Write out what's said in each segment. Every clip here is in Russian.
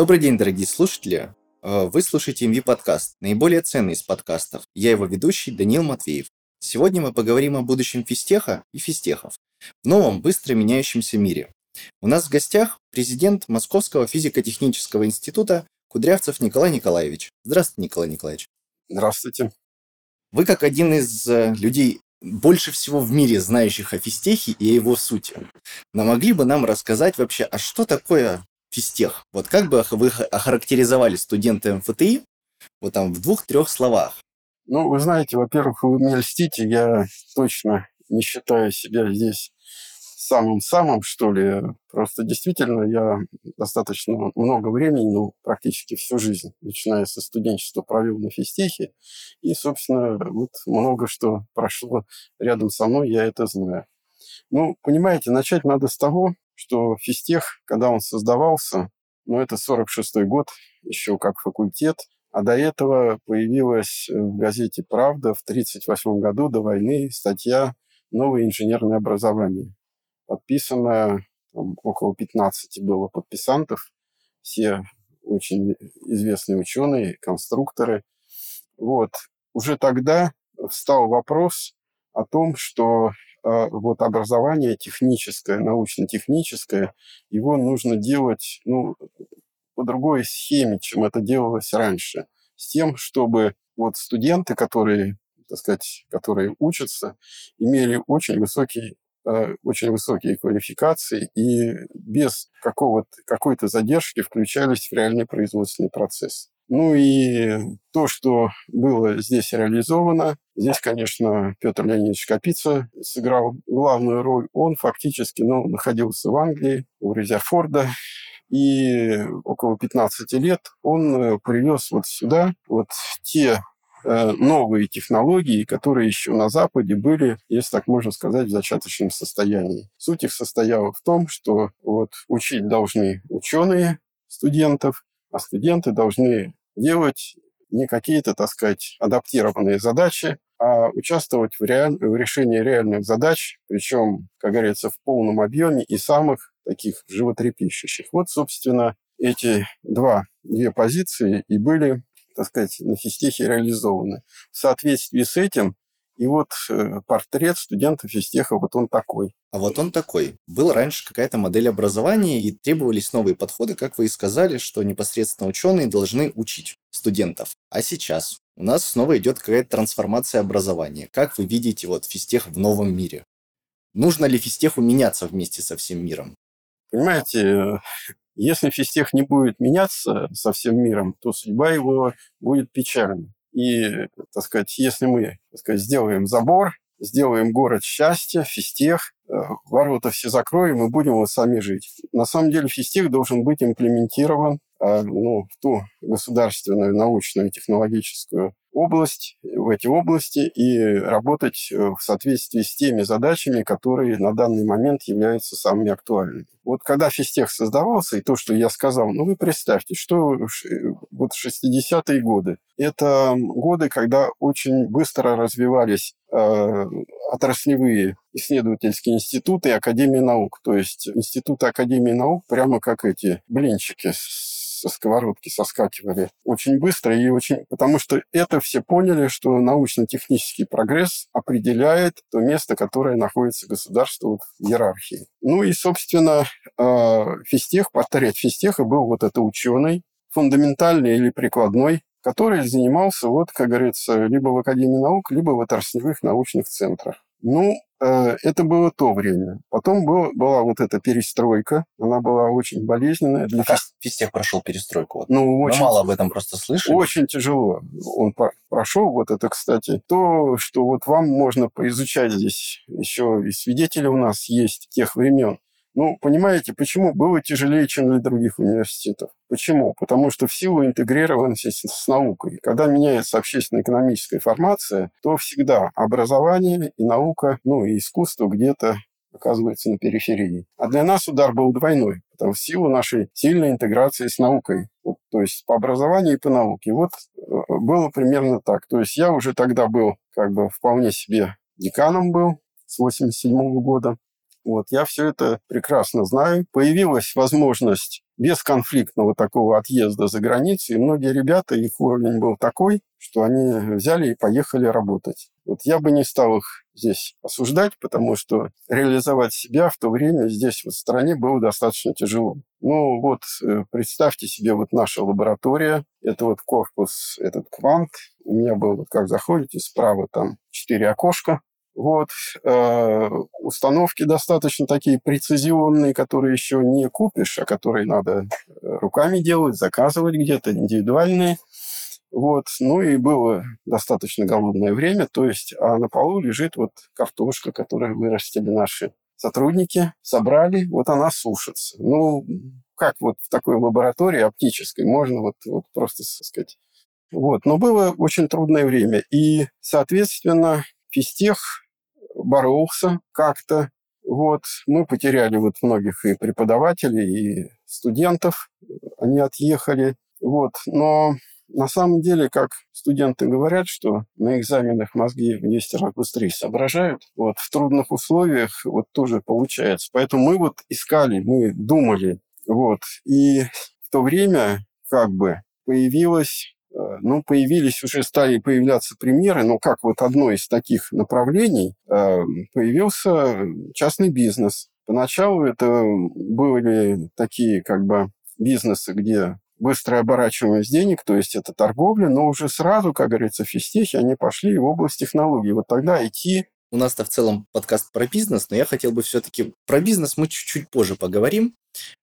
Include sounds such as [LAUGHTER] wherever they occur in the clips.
Добрый день, дорогие слушатели. Э, Вы слушаете MV подкаст, наиболее ценный из подкастов. Я его ведущий Даниил Матвеев. Сегодня мы поговорим о будущем физтеха и физтехов в новом, быстро меняющемся мире. У нас в гостях президент Московского физико-технического института Кудрявцев Николай Николаевич. Здравствуйте, Николай Николаевич. Здравствуйте. Вы как один из э, людей, больше всего в мире знающих о физтехе и о его сути, но могли бы нам рассказать вообще, а что такое физтех? Вот как бы вы охарактеризовали студента МФТИ вот там в двух-трех словах? Ну, вы знаете, во-первых, вы мне льстите, я точно не считаю себя здесь самым-самым, что ли. Просто действительно я достаточно много времени, ну, практически всю жизнь, начиная со студенчества, провел на физтехе. И, собственно, вот много что прошло рядом со мной, я это знаю. Ну, понимаете, начать надо с того, что физтех, когда он создавался, ну, это 46-й год, еще как факультет, а до этого появилась в газете «Правда» в 1938 году до войны статья «Новое инженерное образование». Подписано, там, около 15 было подписантов, все очень известные ученые, конструкторы. Вот. Уже тогда встал вопрос о том, что э, вот образование техническое, научно-техническое, его нужно делать ну, по другой схеме, чем это делалось раньше. С тем, чтобы вот студенты, которые, так сказать, которые учатся, имели очень высокий э, очень высокие квалификации и без какого-то, какой-то задержки включались в реальный производственный процесс. Ну и то, что было здесь реализовано, здесь, конечно, Петр Леонидович Капица сыграл главную роль. Он фактически ну, находился в Англии, у Резерфорда, и около 15 лет он э, привез вот сюда вот те э, новые технологии, которые еще на Западе были, если так можно сказать, в зачаточном состоянии. Суть их состояла в том, что вот учить должны ученые студентов, а студенты должны делать не какие-то, так сказать, адаптированные задачи, а участвовать в, реаль... в решении реальных задач, причем, как говорится, в полном объеме и самых таких животрепещущих. Вот, собственно, эти два, две позиции и были, так сказать, на физтехе реализованы. В соответствии с этим и вот э, портрет студента физтеха, вот он такой. А вот он такой. Был раньше какая-то модель образования, и требовались новые подходы, как вы и сказали, что непосредственно ученые должны учить студентов. А сейчас у нас снова идет какая-то трансформация образования. Как вы видите вот физтех в новом мире? Нужно ли физтеху меняться вместе со всем миром? Понимаете, если физтех не будет меняться со всем миром, то судьба его будет печальной. И, так сказать, если мы так сказать, сделаем забор, сделаем город счастья, физтех, ворота все закроем и будем вот сами жить. На самом деле физтех должен быть имплементирован э, ну, в ту государственную научную и технологическую область, в эти области и работать э, в соответствии с теми задачами, которые на данный момент являются самыми актуальными. Вот когда физтех создавался, и то, что я сказал, ну вы представьте, что вот 60-е годы, это годы, когда очень быстро развивались э, отраслевые исследовательские институты и Академии наук. То есть институты Академии наук прямо как эти блинчики со сковородки соскакивали очень быстро и очень... Потому что это все поняли, что научно-технический прогресс определяет то место, которое находится государство вот в иерархии. Ну и, собственно, э, физтех, портрет физтеха был вот это ученый, фундаментальный или прикладной, который занимался, вот, как говорится, либо в Академии наук, либо в отраслевых научных центрах. Ну, э, это было то время. Потом был, была вот эта перестройка. Она была очень болезненная. Для как физтех прошел перестройку? Вот. Ну, очень, Мы мало об этом просто слышали. Очень тяжело. Он прошел. Вот это, кстати, то, что вот вам можно поизучать здесь. Еще и свидетели у нас есть тех времен. Ну, понимаете, почему было тяжелее, чем для других университетов? Почему? Потому что в силу интегрированности с наукой. Когда меняется общественно-экономическая формация, то всегда образование и наука, ну и искусство где-то оказывается на периферии. А для нас удар был двойной, потому в силу нашей сильной интеграции с наукой. Вот, то есть по образованию и по науке. Вот э, было примерно так. То есть я уже тогда был как бы вполне себе деканом был с 87 года. Вот, я все это прекрасно знаю. Появилась возможность бесконфликтного такого отъезда за границу, и многие ребята, их уровень был такой, что они взяли и поехали работать. Вот я бы не стал их здесь осуждать, потому что реализовать себя в то время здесь, вот в стране, было достаточно тяжело. Ну вот, э, представьте себе, вот наша лаборатория, это вот корпус, этот квант. У меня был, вот как заходите, справа там четыре окошка, вот, э, установки достаточно такие прецизионные, которые еще не купишь, а которые надо э, руками делать, заказывать где-то, индивидуальные. Вот, ну и было достаточно голодное время, то есть, а на полу лежит вот картошка, которую вырастили наши сотрудники, собрали, вот она сушится. Ну, как вот в такой лаборатории оптической можно вот, вот просто, сказать, вот. Но было очень трудное время. И, соответственно, физтех боролся как-то. Вот. Мы потеряли вот многих и преподавателей, и студентов. Они отъехали. Вот. Но на самом деле, как студенты говорят, что на экзаменах мозги в 10 раз быстрее соображают, вот в трудных условиях вот тоже получается. Поэтому мы вот искали, мы думали, вот. И в то время как бы появилась ну, появились, уже стали появляться примеры, но как вот одно из таких направлений э, появился частный бизнес. Поначалу это были такие как бы бизнесы, где быстрая оборачиваемость денег, то есть это торговля, но уже сразу, как говорится, физтехи, они пошли в область технологий. Вот тогда IT у нас-то в целом подкаст про бизнес, но я хотел бы все-таки про бизнес мы чуть-чуть позже поговорим.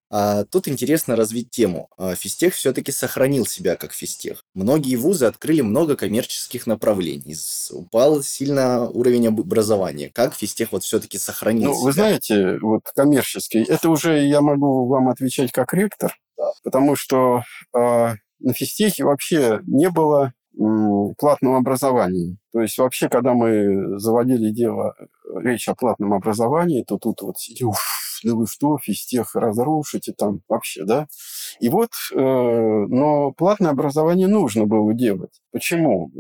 А тут интересно развить тему. А, физтех все-таки сохранил себя как физтех. Многие вузы открыли много коммерческих направлений. Упал сильно уровень образования. Как физтех вот все-таки сохранил ну, себя? Вы знаете, вот коммерческий, это уже я могу вам отвечать как ректор, да. потому что э, на физтехе вообще не было платного образования. То есть вообще, когда мы заводили дело, речь о платном образовании, то тут вот сидел, да вы что, физтех разрушите там вообще, да? И вот, э, но платное образование нужно было делать. Почему?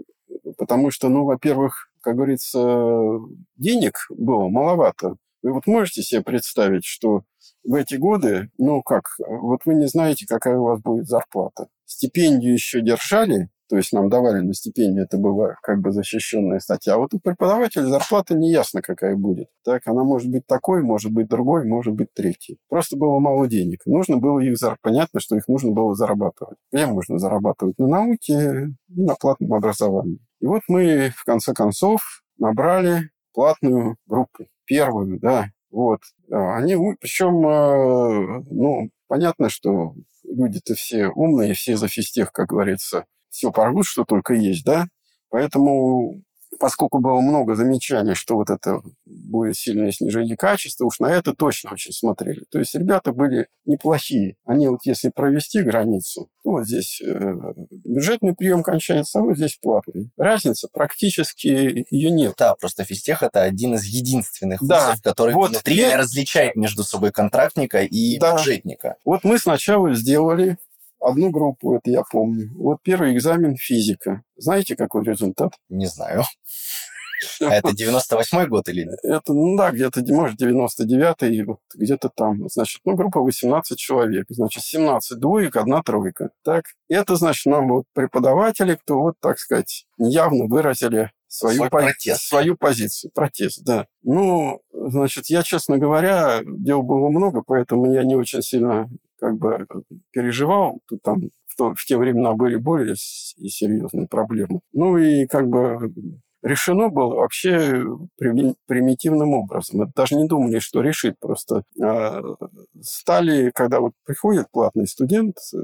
Потому что, ну, во-первых, как говорится, денег было маловато. Вы вот можете себе представить, что в эти годы, ну как, вот вы не знаете, какая у вас будет зарплата. Стипендию еще держали, то есть нам давали на стипендию, это была как бы защищенная статья. А вот у преподавателя зарплата не ясно, какая будет. Так, она может быть такой, может быть другой, может быть третий. Просто было мало денег. Нужно было их зарабатывать. Понятно, что их нужно было зарабатывать. Где можно зарабатывать? На науке и на платном образовании. И вот мы, в конце концов, набрали платную группу. Первую, да. Вот. А, они, причем, э, ну, понятно, что люди-то все умные, все за физтех, как говорится, все порвут, что только есть, да. Поэтому, поскольку было много замечаний, что вот это будет сильное снижение качества, уж на это точно очень смотрели. То есть ребята были неплохие. Они вот если провести границу, ну, вот здесь э, бюджетный прием кончается, а вот здесь платный. Разница практически ее нет. Да, просто физтех это один из единственных да. вузов, который вот внутри я... различает между собой контрактника и да. бюджетника. Вот мы сначала сделали одну группу, это я помню. Вот первый экзамен физика. Знаете, какой результат? Не знаю. А это 98-й год или? Это, ну да, где-то, может, 99-й, вот где-то там. Значит, ну, группа 18 человек. Значит, 17 двоек, одна тройка. Так, это, значит, нам вот преподаватели, кто вот, так сказать, явно выразили свою, Свой по... протест. свою позицию. Протест, да. Ну, значит, я, честно говоря, дел было много, поэтому я не очень сильно как бы переживал. Тут там в, то, в те времена были более серьезные проблемы. Ну и как бы решено было вообще примитивным образом. Это даже не думали, что решит. Просто э, стали, когда вот приходит платный студент, э,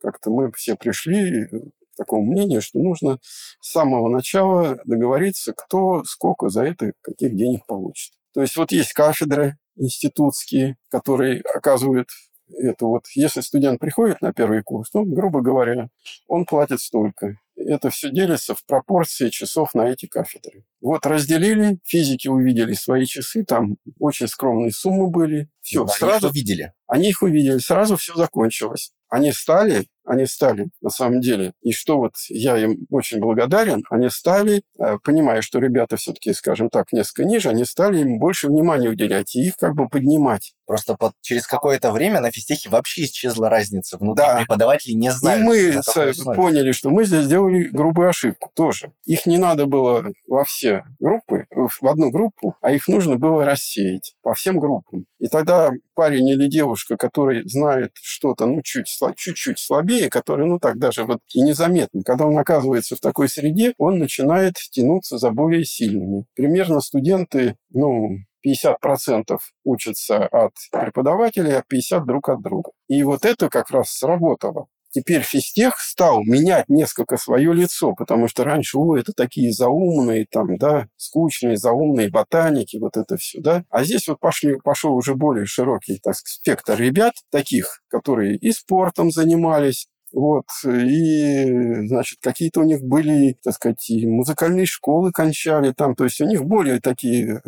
как-то мы все пришли к такому мнению, что нужно с самого начала договориться, кто сколько за это, каких денег получит. То есть вот есть кафедры институтские, которые оказывают это вот, если студент приходит на первый курс, ну, грубо говоря, он платит столько. Это все делится в пропорции часов на эти кафедры. Вот разделили, физики увидели свои часы, там очень скромные суммы были. Все, да, сразу... Они что видели? Они их увидели, сразу все закончилось. Они стали они стали, на самом деле. И что вот я им очень благодарен, они стали, э, понимая, что ребята все-таки, скажем так, несколько ниже, они стали им больше внимания уделять и их как бы поднимать. Просто под, через какое-то время на физтехе вообще исчезла разница. Внутри да. преподаватели не знают. И мы поняли, что мы здесь сделали грубую ошибку тоже. Их не надо было во все группы, в одну группу, а их нужно было рассеять по всем группам. И тогда парень или девушка, который знает что-то, ну, чуть, чуть-чуть слабее, который, ну, так даже вот и незаметно, когда он оказывается в такой среде, он начинает тянуться за более сильными. Примерно студенты, ну, 50% учатся от преподавателей, а 50% друг от друга. И вот это как раз сработало. Теперь физтех стал менять несколько свое лицо, потому что раньше, о, это такие заумные, там, да, скучные, заумные ботаники, вот это все, да. А здесь вот пошли, пошел уже более широкий, так сказать, спектр ребят таких, которые и спортом занимались, вот, и, значит, какие-то у них были, так сказать, и музыкальные школы кончали там, то есть у них более такие,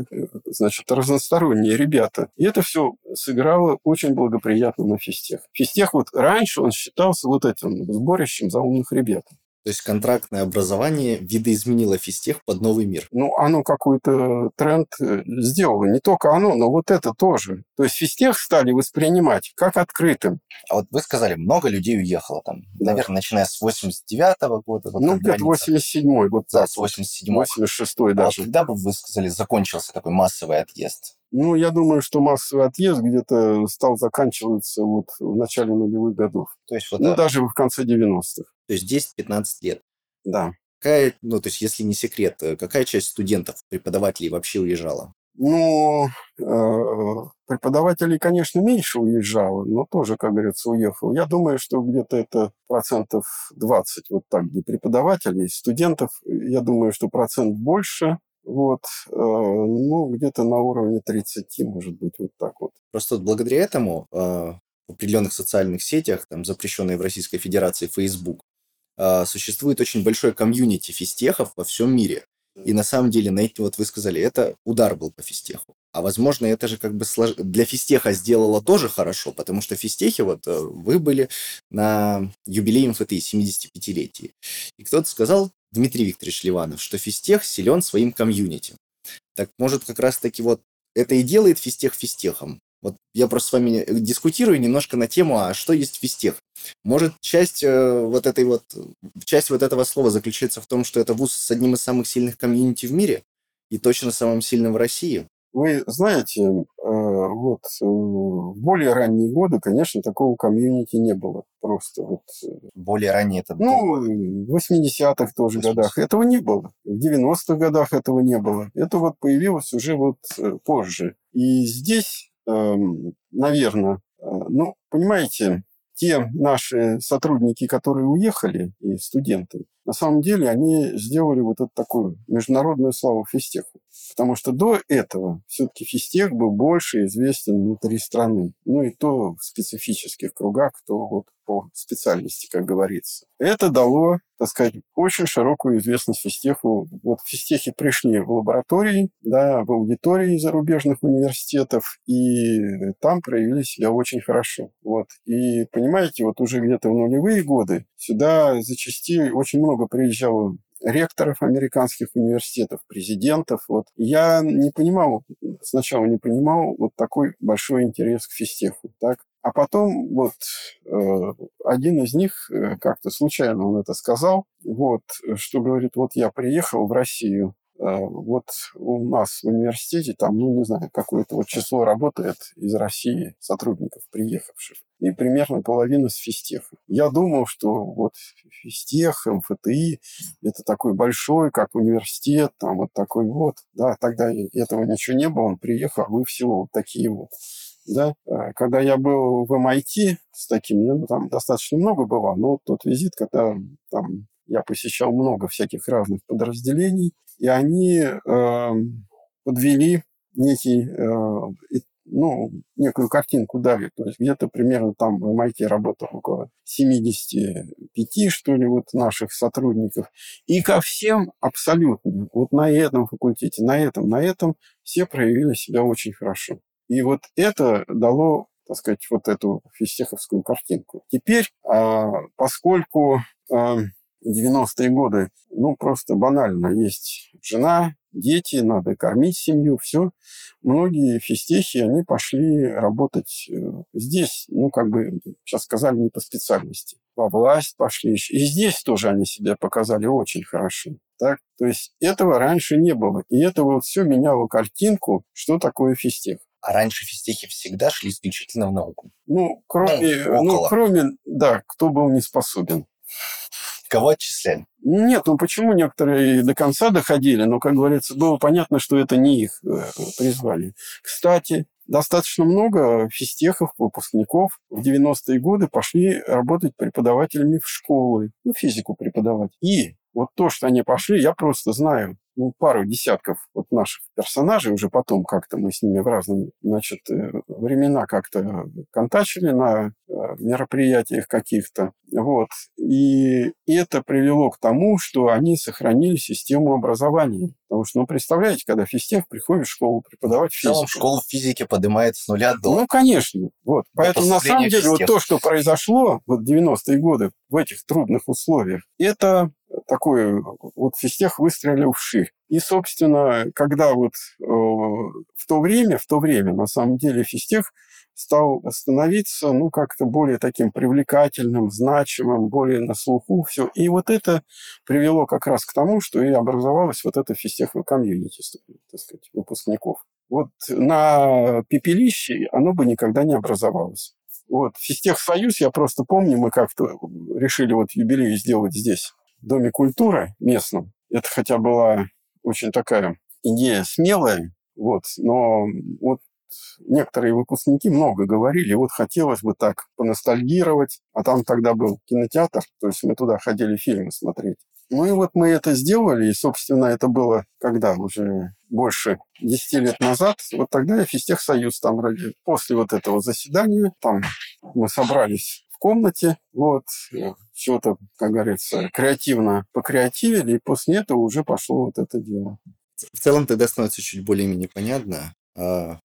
значит, разносторонние ребята. И это все сыграло очень благоприятно на физтех. Физтех вот раньше он считался вот этим сборищем за умных ребят. То есть контрактное образование видоизменило физтех под новый мир. Ну, оно какой-то тренд э, сделало. Не только оно, но вот это тоже. То есть физтех стали воспринимать как открытым. А вот вы сказали, много людей уехало там, да. наверное, начиная с 89-го года. Вот ну, где-то 87-й. Вот да, с 87-го. 86-й даже. А когда бы вы сказали, закончился такой массовый отъезд? Ну, я думаю, что массовый отъезд где-то стал заканчиваться вот в начале нулевых годов. То есть вот ну, да. даже в конце 90-х. То есть 10-15 лет. Да. Какая, ну, то есть, если не секрет, э, какая часть студентов, преподавателей вообще уезжала? Ну, э, преподавателей, конечно, меньше уезжало, но тоже, как говорится, уехал. Я думаю, что где-то это процентов 20, вот так, где преподавателей. Студентов, я думаю, что процент больше. Вот, э, ну, где-то на уровне 30, может быть, вот так вот. Просто благодаря этому в определенных социальных сетях, там, запрещенной в Российской Федерации Facebook, а, существует очень большое комьюнити физтехов во всем мире. И на самом деле, на эти, вот вы сказали, это удар был по физтеху. А возможно, это же как бы слож... для физтеха сделало тоже хорошо, потому что физтехи, вот э, вы были на юбилее МФТИ, 75-летии. И кто-то сказал, Дмитрий Викторович Ливанов, что физтех силен своим комьюнити. Так может как раз-таки вот это и делает физтех физтехом. Вот я просто с вами дискутирую немножко на тему, а что есть физтех. Может, часть э, вот этой вот, часть вот этого слова заключается в том, что это вуз с одним из самых сильных комьюнити в мире и точно самым сильным в России? Вы знаете, э, вот э, в более ранние годы, конечно, такого комьюнити не было. Просто вот... Более ранние это... Ну, в 80-х тоже 80 годах этого не было. В 90-х годах этого не было. Это вот появилось уже вот позже. И здесь Эм, наверное, э, ну, понимаете, те наши сотрудники, которые уехали, и студенты, на самом деле они сделали вот эту такую международную славу физтеху. Потому что до этого все-таки физтех был больше известен внутри страны. Ну и то в специфических кругах, то вот по специальности, как говорится. Это дало, так сказать, очень широкую известность физтеху. Вот физтехи пришли в лаборатории, да, в аудитории зарубежных университетов, и там проявили себя очень хорошо. Вот. И понимаете, вот уже где-то в нулевые годы сюда зачастили, очень много приезжало ректоров американских университетов, президентов. Вот. Я не понимал, сначала не понимал вот такой большой интерес к физтеху. Так? А потом вот э, один из них, э, как-то случайно он это сказал, вот, что говорит, вот я приехал в Россию, Э, вот у нас в университете там, ну, не знаю, какое-то вот число работает из России сотрудников, приехавших. И примерно половина с физтеха. Я думал, что вот физтех, МФТИ – это такой большой, как университет, там вот такой вот. Да, тогда этого ничего не было, он приехал, а вы всего вот такие вот. Да? Э, когда я был в MIT с таким, ну, там достаточно много было, но тот визит, когда там я посещал много всяких разных подразделений, и они э, подвели некий, э, ну, некую картинку дали. То есть где-то примерно там в MIT работало около 75, что ли, вот наших сотрудников. И ко всем абсолютно, вот на этом факультете, на этом, на этом, все проявили себя очень хорошо. И вот это дало так сказать, вот эту фистеховскую картинку. Теперь, а, поскольку 90-е годы, ну, просто банально, есть жена, дети, надо кормить семью, все. Многие физтехи, они пошли работать э, здесь, ну, как бы, сейчас сказали, не по специальности. Во власть пошли. И здесь тоже они себя показали очень хорошо. Так? То есть этого раньше не было. И это вот все меняло картинку, что такое физтех. А раньше физтехи всегда шли исключительно в науку. Ну, кроме, ну, ну кроме, да, кто был не способен. Кого отчисляли? Нет, ну почему некоторые до конца доходили, но, как говорится, было понятно, что это не их э, призвали. Кстати, достаточно много физтехов, выпускников в 90-е годы пошли работать преподавателями в школы, ну, физику преподавать. И вот то, что они пошли, я просто знаю ну, пару десятков вот наших персонажей, уже потом как-то мы с ними в разные значит, э, времена как-то контачили на э, мероприятиях каких-то. Вот. И это привело к тому, что они сохранили систему образования. Потому что, ну, представляете, когда физтех приходит в школу преподавать физику. В целом школу физики поднимает с нуля до... Ну, конечно. Вот. Поэтому, на самом деле, физтех. вот то, что произошло вот 90-е годы в этих трудных условиях, это такой вот физтех выстрелил вширь. И, собственно, когда вот э, в то время, в то время, на самом деле, физтех стал становиться, ну, как-то более таким привлекательным, значимым, более на слуху все. И вот это привело как раз к тому, что и образовалась вот эта физтеховая комьюнити, так сказать, выпускников. Вот на пепелище оно бы никогда не образовалось. Вот, Физтехсоюз, я просто помню, мы как-то решили вот юбилей сделать здесь, Доме культуры местном. Это хотя была очень такая идея смелая, вот, но вот некоторые выпускники много говорили, вот хотелось бы так поностальгировать, а там тогда был кинотеатр, то есть мы туда ходили фильмы смотреть. Ну и вот мы это сделали, и, собственно, это было когда уже больше 10 лет назад. Вот тогда я Физтехсоюз там ради... После вот этого заседания там мы собрались в комнате, вот, что-то, как говорится, креативно покреативили, и после этого уже пошло вот это дело. В целом тогда становится чуть более-менее понятно. А,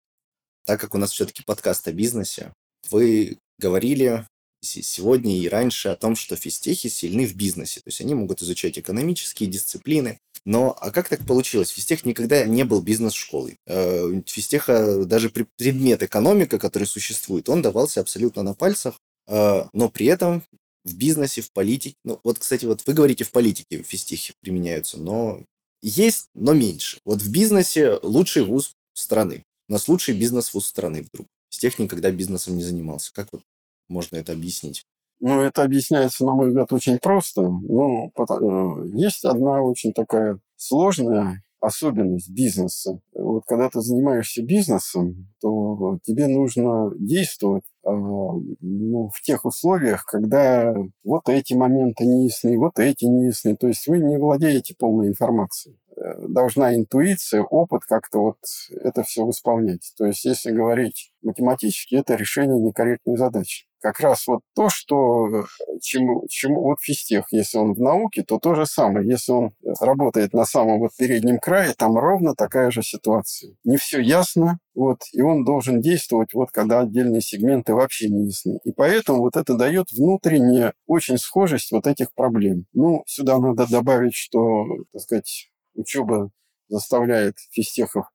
так как у нас все-таки подкаст о бизнесе, вы говорили сегодня и раньше о том, что физтехи сильны в бизнесе. То есть они могут изучать экономические дисциплины. Но а как так получилось? Физтех никогда не был бизнес-школой. Э, физтеха, даже предмет экономика, который существует, он давался абсолютно на пальцах. Э, но при этом в бизнесе, в политике... Ну, вот, кстати, вот вы говорите, в политике физтехи применяются, но есть, но меньше. Вот в бизнесе лучший вуз страны. У нас лучший бизнес-вуз страны вдруг. Физтех никогда бизнесом не занимался. Как вот можно это объяснить? Ну, это объясняется, на мой взгляд, очень просто. Ну, э, есть одна очень такая сложная особенность бизнеса. Вот когда ты занимаешься бизнесом, то тебе нужно действовать ну, в тех условиях, когда вот эти моменты не ясны, вот эти не ясны. То есть вы не владеете полной информацией. Э, должна интуиция, опыт как-то вот это все восполнять. То есть если говорить математически, это решение некорректной задачи как раз вот то, что э, чему, чему вот физтех, если он в науке, то то же самое. Если он работает на самом вот переднем крае, там ровно такая же ситуация. Не все ясно, вот, и он должен действовать, вот, когда отдельные сегменты вообще не ясны. И поэтому вот это дает внутреннюю очень схожесть вот этих проблем. Ну, сюда надо добавить, что, так сказать, учеба заставляет физтехов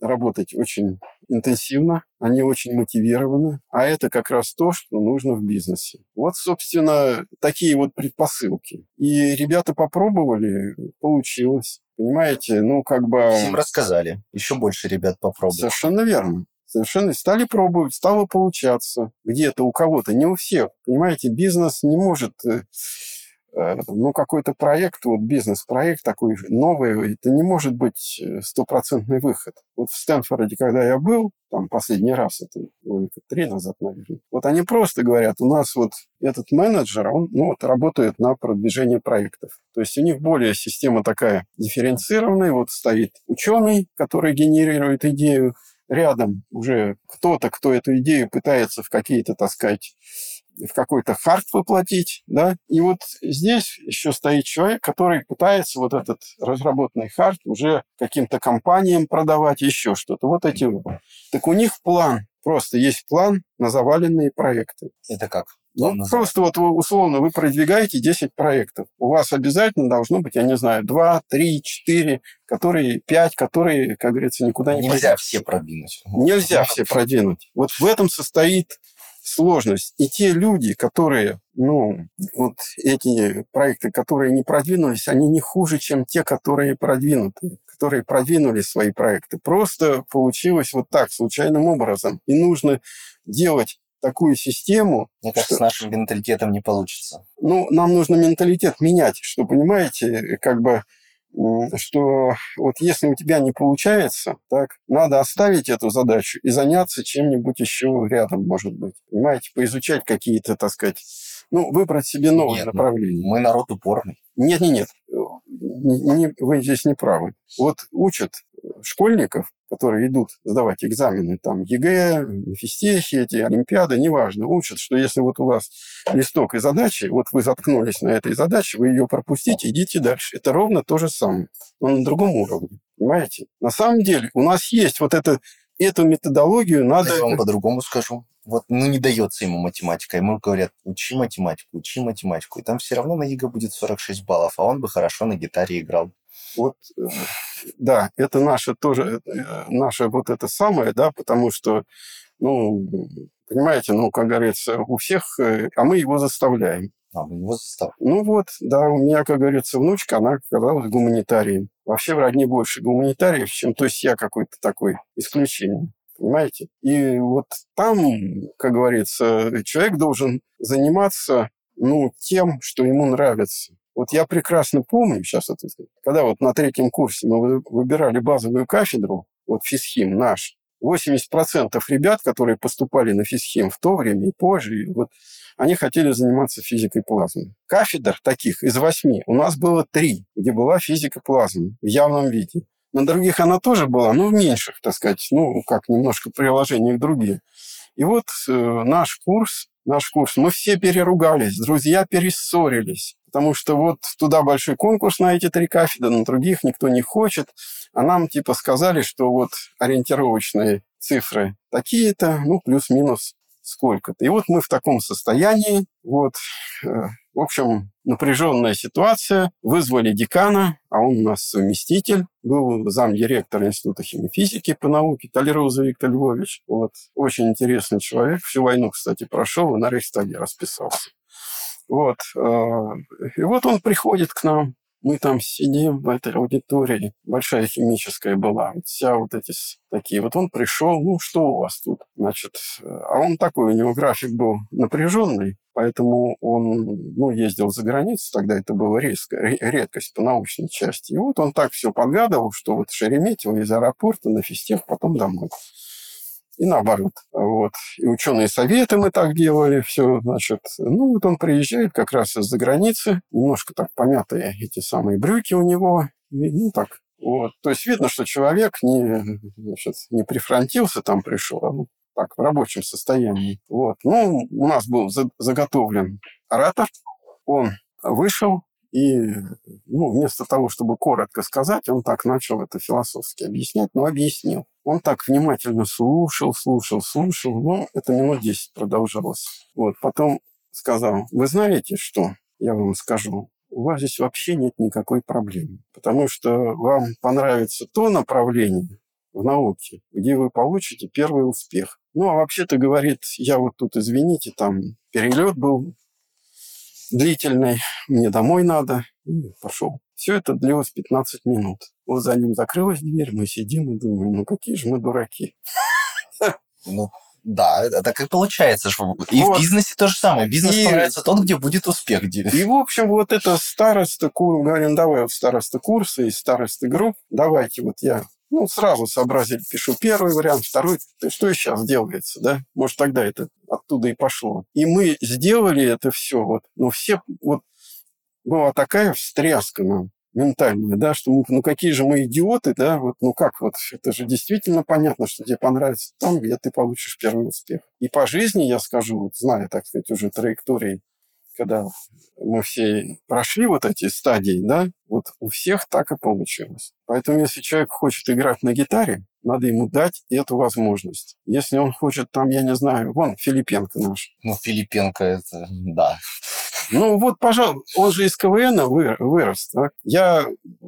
работать очень интенсивно, они очень мотивированы, а это как раз то, что нужно в бизнесе. Вот, собственно, такие вот предпосылки. И ребята попробовали, получилось. Понимаете, ну как бы... Всем рассказали. Еще больше ребят попробовали. Совершенно верно. Совершенно стали пробовать, стало получаться. Где-то у кого-то, не у всех. Понимаете, бизнес не может э, ну, какой-то проект, вот бизнес-проект такой новый, это не может быть э, стопроцентный выход. Вот в Стэнфорде, когда я был, там последний раз, это три назад, наверное, вот они просто говорят, у нас вот этот менеджер, он ну, вот, работает на продвижение проектов. То есть у них более система такая дифференцированная, вот стоит ученый, который генерирует идею, рядом уже кто-то, кто эту идею пытается в какие-то, так сказать, в какой-то хард воплотить, да, и вот здесь еще стоит человек, который пытается вот этот разработанный хард уже каким-то компаниям продавать, еще что-то. Вот эти. Так у них план Просто есть план на заваленные проекты. Это как? Ну, просто вот условно вы продвигаете 10 проектов. У вас обязательно должно быть, я не знаю, 2, 3, 4, которые 5, которые, как говорится, никуда не Нельзя пойдут. все продвинуть. Нельзя все продвинуть. Вот в этом состоит сложность. И те люди, которые, ну, вот эти проекты, которые не продвинулись, они не хуже, чем те, которые продвинуты, которые продвинули свои проекты. Просто получилось вот так, случайным образом. И нужно делать такую систему. Мне кажется, что, с нашим менталитетом не получится. Ну, нам нужно менталитет менять, что, понимаете, как бы что вот если у тебя не получается, так, надо оставить эту задачу и заняться чем-нибудь еще рядом, может быть. Понимаете, поизучать какие-то, так сказать, ну, выбрать себе новые нет, направления. Мы народ упорный. Нет, нет, нет. Не, не, вы здесь не правы. Вот учат школьников, которые идут сдавать экзамены, там, ЕГЭ, физтехи эти, Олимпиады, неважно, учат, что если вот у вас листок и задачи, вот вы заткнулись на этой задаче, вы ее пропустите, идите дальше. Это ровно то же самое, но на другом уровне, понимаете? На самом деле у нас есть вот это, эту методологию надо... Я вам по-другому скажу. Вот, ну, не дается ему математика. Ему говорят, учи математику, учи математику. И там все равно на ЕГЭ будет 46 баллов, а он бы хорошо на гитаре играл. Вот, э, да, это наше тоже, э, наше вот это самое, да, потому что, ну, понимаете, ну, как говорится, у всех, э, а мы его заставляем. А, мы его заставляем. Ну вот, да, у меня, как говорится, внучка, она оказалась гуманитарием. Вообще в родне больше гуманитариев, чем, то есть я какой-то такой исключение понимаете? И вот там, как говорится, человек должен заниматься ну, тем, что ему нравится. Вот я прекрасно помню, сейчас это, когда вот на третьем курсе мы выбирали базовую кафедру, вот физхим наш, 80% ребят, которые поступали на физхим в то время и позже, вот, они хотели заниматься физикой плазмы. Кафедр таких из восьми у нас было три, где была физика плазмы в явном виде. На других она тоже была, но в меньших, так сказать, ну, как немножко приложения к другим. И вот э, наш курс, наш курс, мы все переругались, друзья перессорились потому что вот туда большой конкурс на эти три кафедры, на других никто не хочет, а нам типа сказали, что вот ориентировочные цифры такие-то, ну, плюс-минус сколько-то. И вот мы в таком состоянии, вот, э, в общем, напряженная ситуация, вызвали декана, а он у нас совместитель, был замдиректора Института химии по науке, Толероза Виктор Львович. Вот, очень интересный человек, всю войну, кстати, прошел и на Рейхстаге расписался. Вот. Э, и вот он приходит к нам, мы там сидим в этой аудитории, большая химическая была, вся вот эти такие. Вот он пришел, ну, что у вас тут? Значит, э, а он такой, у него график был напряженный, поэтому он, ну, ездил за границу, тогда это была резко, редкость по научной части. И вот он так все подгадывал, что вот Шереметьево из аэропорта на физтех, потом домой и наоборот. Вот. И ученые советы мы так делали, все, значит. Ну, вот он приезжает как раз из-за границы, немножко так помятые эти самые брюки у него, и, ну, так, вот. То есть видно, что человек не, значит, не прифронтился, там пришел, а вот так, в рабочем состоянии. Вот. Ну, у нас был заготовлен оратор, он вышел, и ну, вместо того, чтобы коротко сказать, он так начал это философски объяснять, но объяснил. Он так внимательно слушал, слушал, слушал, но это минут 10 продолжалось. Вот, потом сказал, вы знаете что, я вам скажу, у вас здесь вообще нет никакой проблемы, потому что вам понравится то направление в науке, где вы получите первый успех. Ну, а вообще-то, говорит, я вот тут, извините, там перелет был длительный, мне домой надо, и пошел. Все это длилось 15 минут. Вот за ним закрылась дверь, мы сидим и думаем, ну какие же мы дураки. Ну, да, так и получается. Что и вот. в бизнесе то же самое. Бизнес и... понравится тот, где будет успех. И, в общем, вот это староста, говорим, давай вот староста курса и староста групп, давайте вот я ну, сразу сообразили, пишу первый вариант, второй. Что сейчас делается, да? Может, тогда это оттуда и пошло. И мы сделали это все. Вот, ну, все, вот, была такая встряска нам ментальная, да, что мы, ну какие же мы идиоты, да, вот, ну как вот, это же действительно понятно, что тебе понравится там, где ты получишь первый успех. И по жизни я скажу, вот, зная, так сказать, уже траектории когда мы все прошли вот эти стадии, да, вот у всех так и получилось. Поэтому если человек хочет играть на гитаре, надо ему дать эту возможность. Если он хочет там, я не знаю, вон Филипенко наш. Ну, Филипенко это, да. Ну вот, пожалуй, он же из КВН вырос. Так? Я,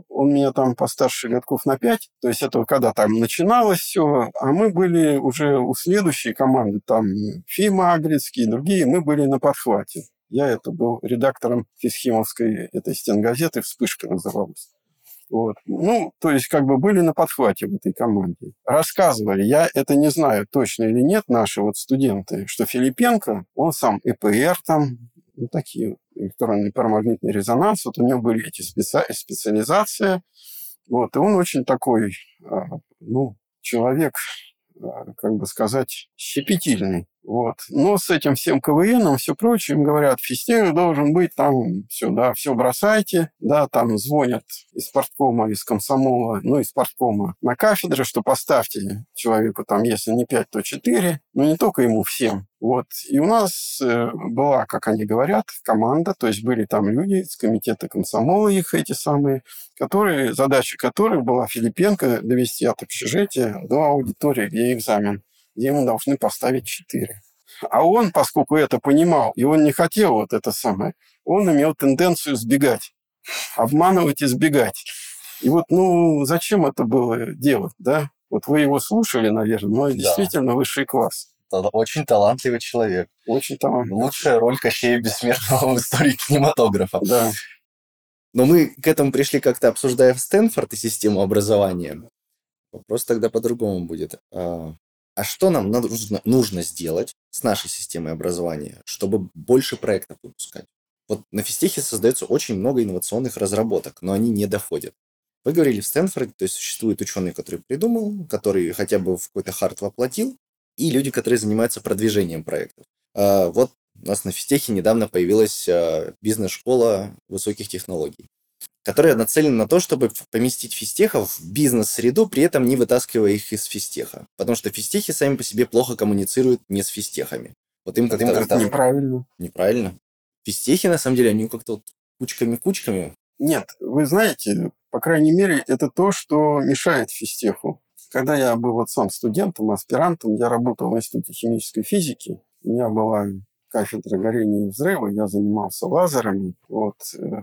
он меня там постарше годков на пять, то есть это когда там начиналось все, а мы были уже у следующей команды, там Фима Агрицкий и другие, мы были на подхвате. Я это был редактором физхимовской этой стенгазеты «Вспышка» называлась. Вот. Ну, то есть как бы были на подхвате в этой команде. Рассказывали, я это не знаю точно или нет, наши вот студенты, что Филипенко, он сам ЭПР там, ну, такие электронный парамагнитный резонанс, вот у него были эти специ... специализации, вот, и он очень такой, а, ну, человек, а, как бы сказать, щепетильный. Вот. Но с этим всем КВНом, все прочим, говорят, фестиваль должен быть там, все, да, все бросайте, да, там звонят из парткома, из комсомола, ну, из парткома на кафедре, что поставьте человеку там, если не 5, то 4, но не только ему, всем. Вот. И у нас э, была, как они говорят, команда, то есть были там люди из комитета комсомола, их эти самые, которые, задача которых была Филипенко довести от общежития до аудитории, где экзамен ему должны поставить 4. А он, поскольку это понимал, и он не хотел вот это самое, он имел тенденцию сбегать, обманывать и сбегать. И вот, ну, зачем это было делать, да? Вот вы его слушали, наверное, но да. действительно высший класс. Очень талантливый человек. Очень талантливый. Лучшая роль Кощея Бессмертного в истории кинематографа. Да. Но мы к этому пришли как-то обсуждая в Стэнфорд и систему образования. Вопрос тогда по-другому будет. А, а что нам нужно, нужно сделать с нашей системой образования, чтобы больше проектов выпускать? Вот на физтехе создается очень много инновационных разработок, но они не доходят. Вы говорили в Стэнфорде, то есть существует ученый, который придумал, который хотя бы в какой-то хард воплотил, и люди, которые занимаются продвижением проектов. А, вот у нас на физтехе недавно появилась а, бизнес-школа высоких технологий которая нацелена на то, чтобы поместить физтехов в бизнес-среду, при этом не вытаскивая их из физтеха. Потому что физтехи сами по себе плохо коммуницируют не с физтехами. Вот им как-то... как неправильно. Неправильно. Физтехи, на самом деле, они как-то вот кучками-кучками. Нет, вы знаете, по крайней мере, это то, что мешает физтеху. Когда я был вот сам студентом, аспирантом, я работал в Институте химической физики. У меня была кафедра горения и взрыва, я занимался лазерами. Вот, э,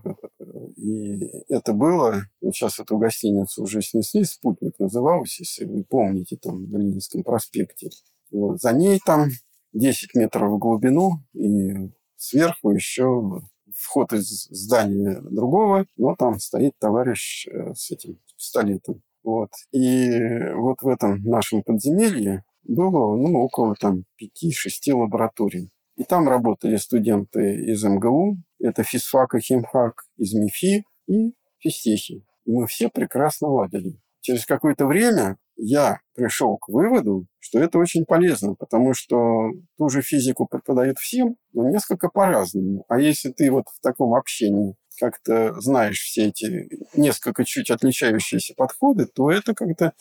и это было, сейчас эту гостиницу уже снесли, «Спутник» называлась, если вы помните, там, в Ленинском проспекте. Вот, за ней там 10 метров в глубину, и сверху еще вход из здания другого, но там стоит товарищ э, с этим пистолетом. Вот. И вот в этом нашем подземелье было ну, около там 5-6 лабораторий. И там работали студенты из МГУ, это физфак и химфак, из МИФИ и физтехи. И мы все прекрасно ладили. Через какое-то время я пришел к выводу, что это очень полезно, потому что ту же физику преподают всем, но несколько по-разному. А если ты вот в таком общении как-то знаешь все эти несколько чуть отличающиеся подходы, то это как-то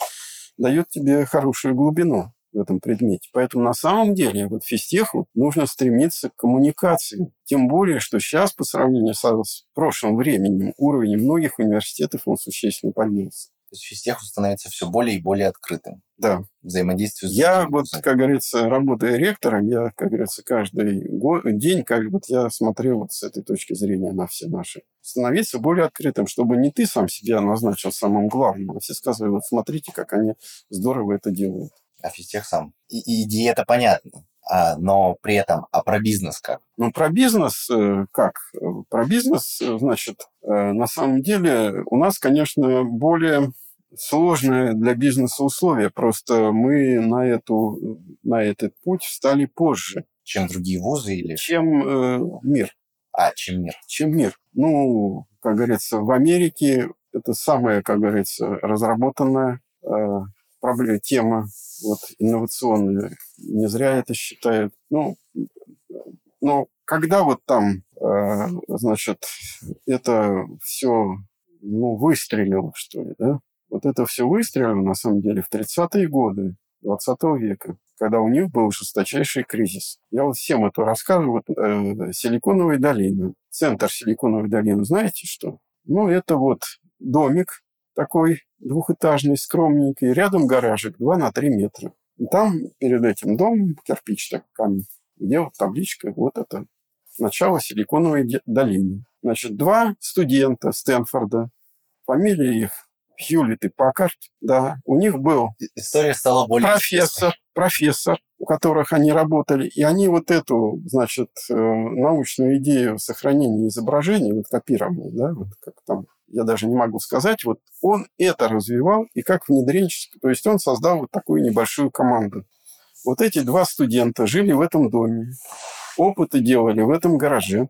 дает тебе хорошую глубину в этом предмете. Поэтому на самом деле вот физтеху нужно стремиться к коммуникации. Тем более, что сейчас по сравнению с прошлым временем уровень многих университетов он существенно поднялся. То есть физтех становится все более и более открытым. Да. Взаимодействию с Я вот, как говорится, работая ректором, я, как говорится, каждый год, день, как вот я смотрел вот с этой точки зрения на все наши. Становиться более открытым, чтобы не ты сам себя назначил самым главным, а все сказали, вот смотрите, как они здорово это делают а физтех сам. И, и идея это понятно. А, но при этом, а про бизнес как? Ну, про бизнес э, как? Про бизнес, э, значит, э, на самом деле у нас, конечно, более сложные для бизнеса условия. Просто мы на, эту, на этот путь встали позже. Чем другие вузы или? Чем э, мир. А, чем мир. Чем мир. Ну, как говорится, в Америке это самая, как говорится, разработанная э, проблема, тема вот, инновационная. Не зря это считают. Ну, но когда вот там, э, значит, это все ну, выстрелило, что ли, да? Вот это все выстрелило, на самом деле, в 30-е годы 20 века, когда у них был жесточайший кризис. Я вот всем это рассказываю. Вот, э, Силиконовая долина. Центр Силиконовой долины, знаете что? Ну, это вот домик, такой двухэтажный, скромненький, рядом гаражик 2 на 3 метра. И там перед этим домом кирпич так камень, где вот табличка, вот это начало Силиконовой долины. Значит, два студента Стэнфорда, фамилии их Хьюлит и Паккарт, да, у них был История стала более профессор, профессор, у которых они работали, и они вот эту, значит, э, научную идею сохранения изображений, вот копирования, да, вот как там, я даже не могу сказать, вот он это развивал, и как внедренческий, то есть он создал вот такую небольшую команду. Вот эти два студента жили в этом доме, опыты делали в этом гараже,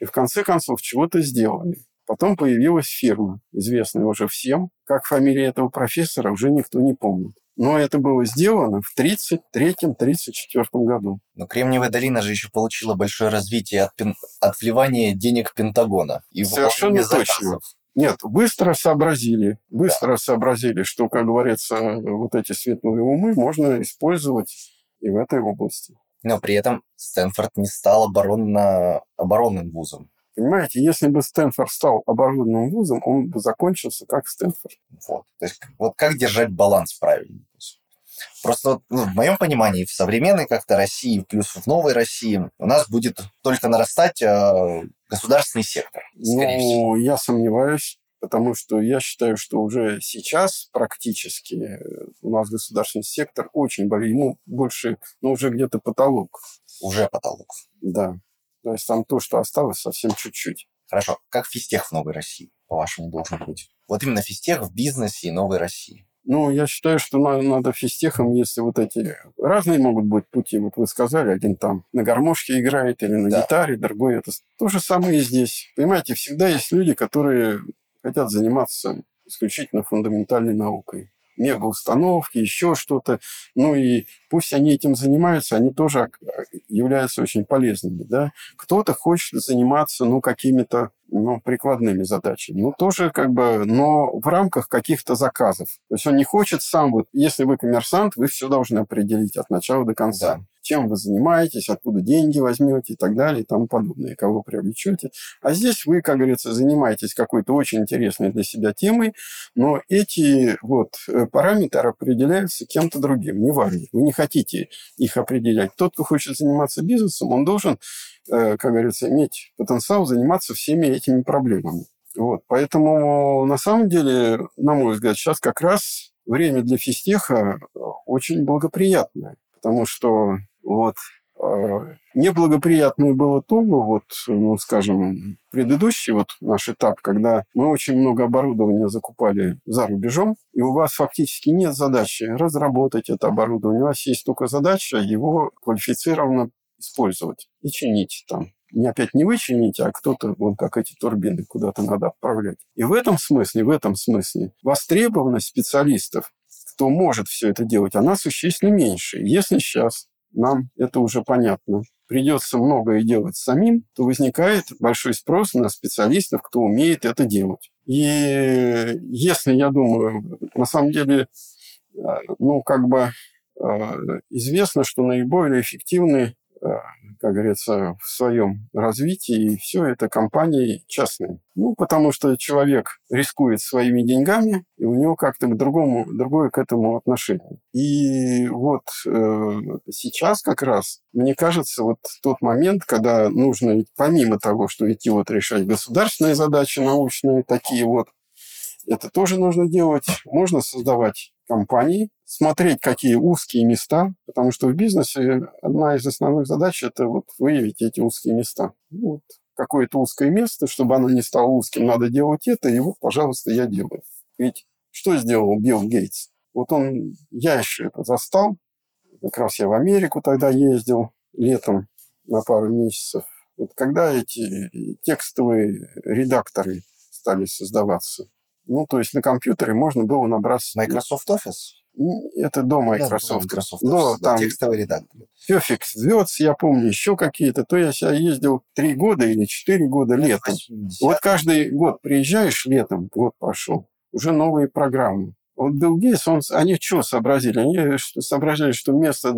и в конце концов чего-то сделали. Потом появилась фирма, известная уже всем. Как фамилия этого профессора, уже никто не помнит. Но это было сделано в 1933-1934 году. Но Кремниевая долина же еще получила большое развитие от, пен... от вливания денег Пентагона. И Совершенно точно. Нет, быстро сообразили, быстро да. сообразили, что, как говорится, вот эти светлые умы можно использовать и в этой области. Но при этом Стэнфорд не стал оборонно... оборонным вузом. Понимаете, если бы Стэнфорд стал оборудованным вузом, он бы закончился как Стэнфорд. Вот. То есть вот как держать баланс правильно? Просто ну, в моем понимании в современной как-то России, плюс в новой России, у нас будет только нарастать э, государственный сектор. Ну, я сомневаюсь, потому что я считаю, что уже сейчас практически э, у нас государственный сектор очень более, ему больше, ну, уже где-то потолок. Уже потолок. Да. То есть там то, что осталось, совсем чуть-чуть. Хорошо. Как физтех в Новой России, по-вашему, должен быть? Вот именно физтех в бизнесе и Новой России. Ну, я считаю, что надо, надо физтехом, если вот эти... Разные могут быть пути. Вот вы сказали, один там на гармошке играет или на да. гитаре, другой это... То же самое и здесь. Понимаете, всегда есть люди, которые хотят заниматься исключительно фундаментальной наукой мегаустановки, еще что-то. Ну и пусть они этим занимаются, они тоже являются очень полезными. Да? Кто-то хочет заниматься ну, какими-то ну, прикладными задачами. Ну, тоже как бы, но в рамках каких-то заказов. То есть он не хочет сам, вот, если вы коммерсант, вы все должны определить от начала до конца. Да чем вы занимаетесь, откуда деньги возьмете и так далее и тому подобное, кого привлечете. А здесь вы, как говорится, занимаетесь какой-то очень интересной для себя темой, но эти вот э, параметры определяются кем-то другим, неважно. Вы не хотите их определять. Тот, кто хочет заниматься бизнесом, он должен, э, как говорится, иметь потенциал заниматься всеми этими проблемами. Вот. Поэтому, на самом деле, на мой взгляд, сейчас как раз время для физтеха очень благоприятное. Потому что вот. Неблагоприятное было то, вот, ну, скажем, предыдущий вот наш этап, когда мы очень много оборудования закупали за рубежом, и у вас фактически нет задачи разработать это оборудование. У вас есть только задача его квалифицированно использовать и чинить там. Не опять не вы чините, а кто-то, вон как эти турбины, куда-то надо отправлять. И в этом смысле, в этом смысле востребованность специалистов, кто может все это делать, она существенно меньше. Если сейчас нам это уже понятно. Придется многое делать самим, то возникает большой спрос на специалистов, кто умеет это делать. И если, я думаю, на самом деле, э, ну, как бы э, известно, что наиболее эффективны как говорится, в своем развитии, и все это компании частные. Ну, потому что человек рискует своими деньгами, и у него как-то к другому, другое к этому отношение. И вот э, сейчас как раз, мне кажется, вот тот момент, когда нужно, помимо того, что идти вот решать государственные задачи научные, такие вот, это тоже нужно делать. Можно создавать компании, смотреть, какие узкие места, потому что в бизнесе одна из основных задач – это вот выявить эти узкие места. Вот какое-то узкое место, чтобы оно не стало узким, надо делать это, и вот, пожалуйста, я делаю. Ведь что сделал Билл Гейтс? Вот он, я еще это застал, как раз я в Америку тогда ездил летом на пару месяцев. Вот когда эти текстовые редакторы стали создаваться, ну, то есть на компьютере можно было набраться... Microsoft Office? Это до Microsoft. Microsoft Office, да, там текстовый редактор. Perfect Words, я помню, еще какие-то. То я себя ездил три года или четыре года летом. Вот каждый год приезжаешь летом, год прошел, уже новые программы. Вот Билл он, они что сообразили? Они сообразили, что вместо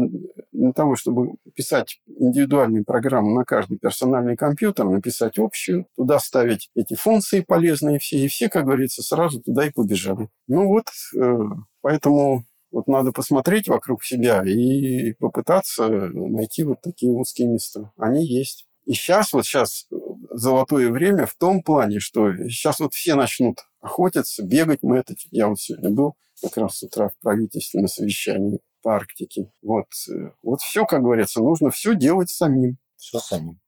того, чтобы писать индивидуальную программу на каждый персональный компьютер, написать общую, туда ставить эти функции полезные все, и все, как говорится, сразу туда и побежали. Ну вот, э, поэтому вот надо посмотреть вокруг себя и попытаться найти вот такие узкие места. Они есть. И сейчас, вот сейчас золотое время в том плане, что сейчас вот все начнут охотиться, бегать мы это. Я вот сегодня был как раз с утра в правительственном совещании по Арктике. Вот, э, вот все, как говорится, нужно все делать самим. Все самим.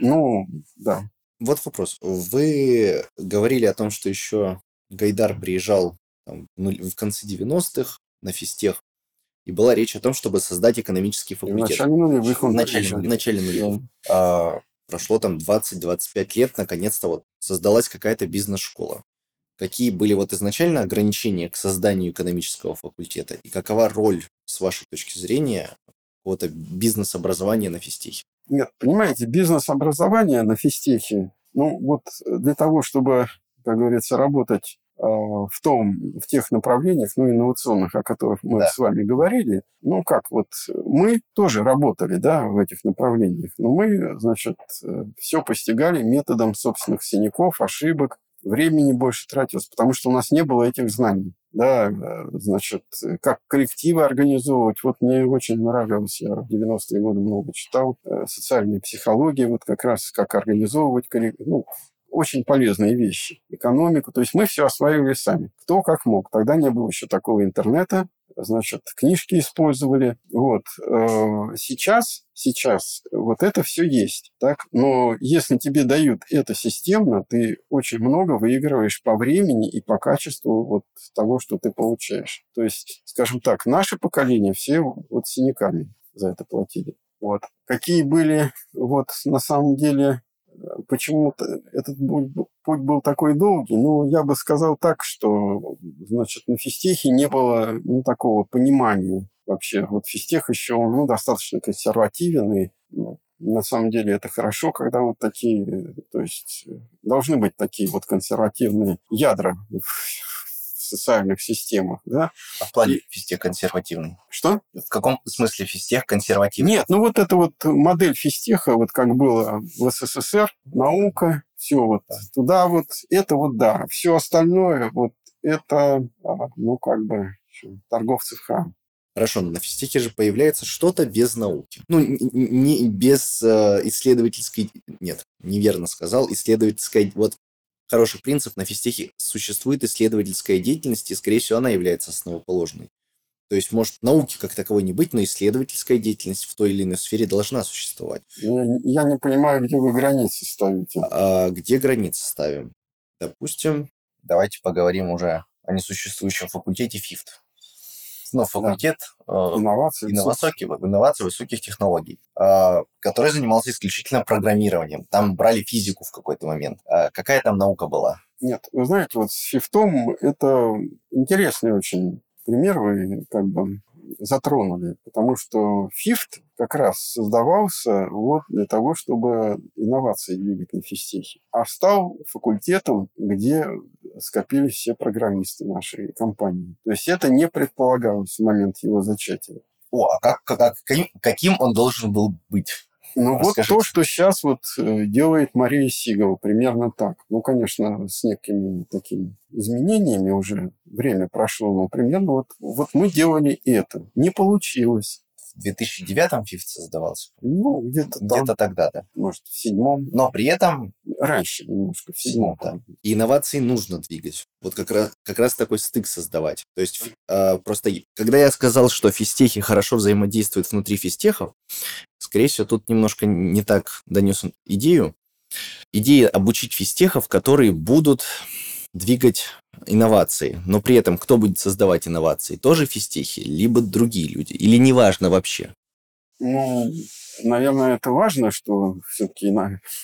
Ну, да. Вот вопрос. Вы говорили о том, что еще Гайдар приезжал там, в конце 90-х на физтех, и была речь о том, чтобы создать экономический факультет. В начале нулевых он В начале, в начале нулевых. А, прошло там 20-25 лет, наконец-то вот создалась какая-то бизнес-школа. Какие были вот изначально ограничения к созданию экономического факультета? И какова роль, с вашей точки зрения, какого-то бизнес-образования на физтехе? Нет, понимаете, бизнес-образование на физтехе, ну вот для того, чтобы, как говорится, работать а, в том, в тех направлениях, ну, инновационных, о которых мы да. с вами говорили, ну, как вот мы тоже работали, да, в этих направлениях, но мы, значит, э, все постигали методом собственных синяков, ошибок, времени больше тратилось, потому что у нас не было этих знаний. Да, э, значит, как коллективы организовывать. Вот мне очень нравилось, я в 90-е годы много читал, э, социальная психология, вот как раз как организовывать коллектив. Ну, очень полезные вещи. Экономику. То есть мы все осваивали сами. Кто как мог. Тогда не было еще такого интернета. Значит, книжки использовали. Вот. Э, сейчас, сейчас вот это все есть. Так? Но если тебе дают это системно, ты очень много выигрываешь по времени и по качеству вот того, что ты получаешь. То есть, скажем так, наше поколение все вот синяками за это платили. Вот. Какие были вот на самом деле почему-то этот путь был такой долгий. Ну, я бы сказал так, что, значит, на физтехе не было ну, такого понимания вообще. Вот физтех еще ну, достаточно консервативен, и ну, на самом деле это хорошо, когда вот такие, то есть должны быть такие вот консервативные ядра социальных системах. Да? А в плане и... физтех консервативный? Что? В каком смысле физтех консервативный? Нет, ну вот это вот модель физтеха, вот как было в СССР, наука, все вот да. туда вот, это вот да. Все остальное вот это, а, ну как бы, торговцы в храм. Хорошо, но на физтехе же появляется что-то без науки. Ну, не без э, исследовательской... Нет, неверно сказал. Исследовательской... Вот хороший принцип, на физтехе существует исследовательская деятельность, и, скорее всего, она является основоположной. То есть, может, науки как таковой не быть, но исследовательская деятельность в той или иной сфере должна существовать. Я, я не понимаю, где вы границы ставите. А, где границы ставим? Допустим, давайте поговорим уже о несуществующем факультете ФИФТ ну, факультет инноваций, инноваций, инноваций высоких технологий, а, который занимался исключительно программированием. Там брали физику в какой-то момент. А какая там наука была? Нет, вы знаете, вот с фифтом это интересный очень пример, вы как бы затронули, потому что ФИФТ как раз создавался вот для того, чтобы инновации двигать на физтехе, а стал факультетом, где скопились все программисты нашей компании. То есть это не предполагалось в момент его зачатия. О, а как, как, каким он должен был быть? Ну Расскажите. вот то, что сейчас вот э, делает Мария Сигова, примерно так. Ну, конечно, с некими такими изменениями уже время прошло, но примерно вот, вот мы делали это. Не получилось. В 2009-м FIFT создавался? Ну, где-то Где-то тогда, да. Может, в седьмом. Но при этом... Раньше немножко, в седьмом. Да. И инновации нужно двигать. Вот как раз, как раз такой стык создавать. То есть э, просто, когда я сказал, что физтехи хорошо взаимодействуют внутри физтехов, скорее всего, тут немножко не так донес идею. Идея обучить физтехов, которые будут двигать инновации, но при этом кто будет создавать инновации? Тоже физтехи, либо другие люди? Или неважно вообще? Ну, наверное, это важно, что все-таки,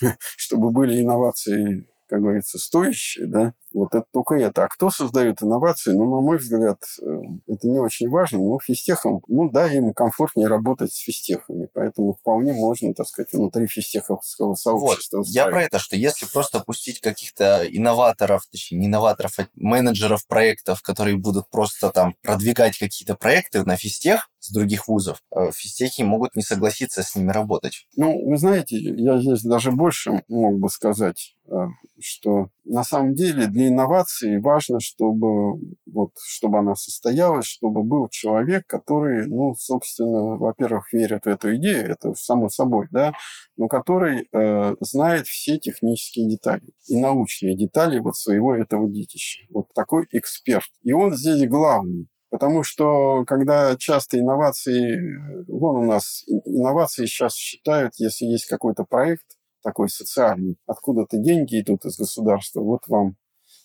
[LAUGHS] чтобы были инновации, как говорится, стоящие, да. Вот это только это. А кто создает инновации? Ну, на мой взгляд, э, это не очень важно. Но физтехам, ну да, им комфортнее работать с физтехами. Поэтому вполне можно, так сказать, внутри физтеховского сообщества. Вот. Я про это, что если просто пустить каких-то инноваторов, точнее, не инноваторов, а менеджеров проектов, которые будут просто там продвигать какие-то проекты на физтех, с других вузов, э, физтехи могут не согласиться с ними работать. Ну, вы знаете, я здесь даже больше мог бы сказать, э, что на самом деле для инновации важно, чтобы, вот, чтобы она состоялась, чтобы был человек, который, ну, собственно, во-первых, верит в эту идею, это само собой, да, но который э, знает все технические детали и научные детали вот своего этого детища. Вот такой эксперт. И он здесь главный. Потому что когда часто инновации, вон у нас инновации сейчас считают, если есть какой-то проект такой социальный, откуда-то деньги идут из государства, вот вам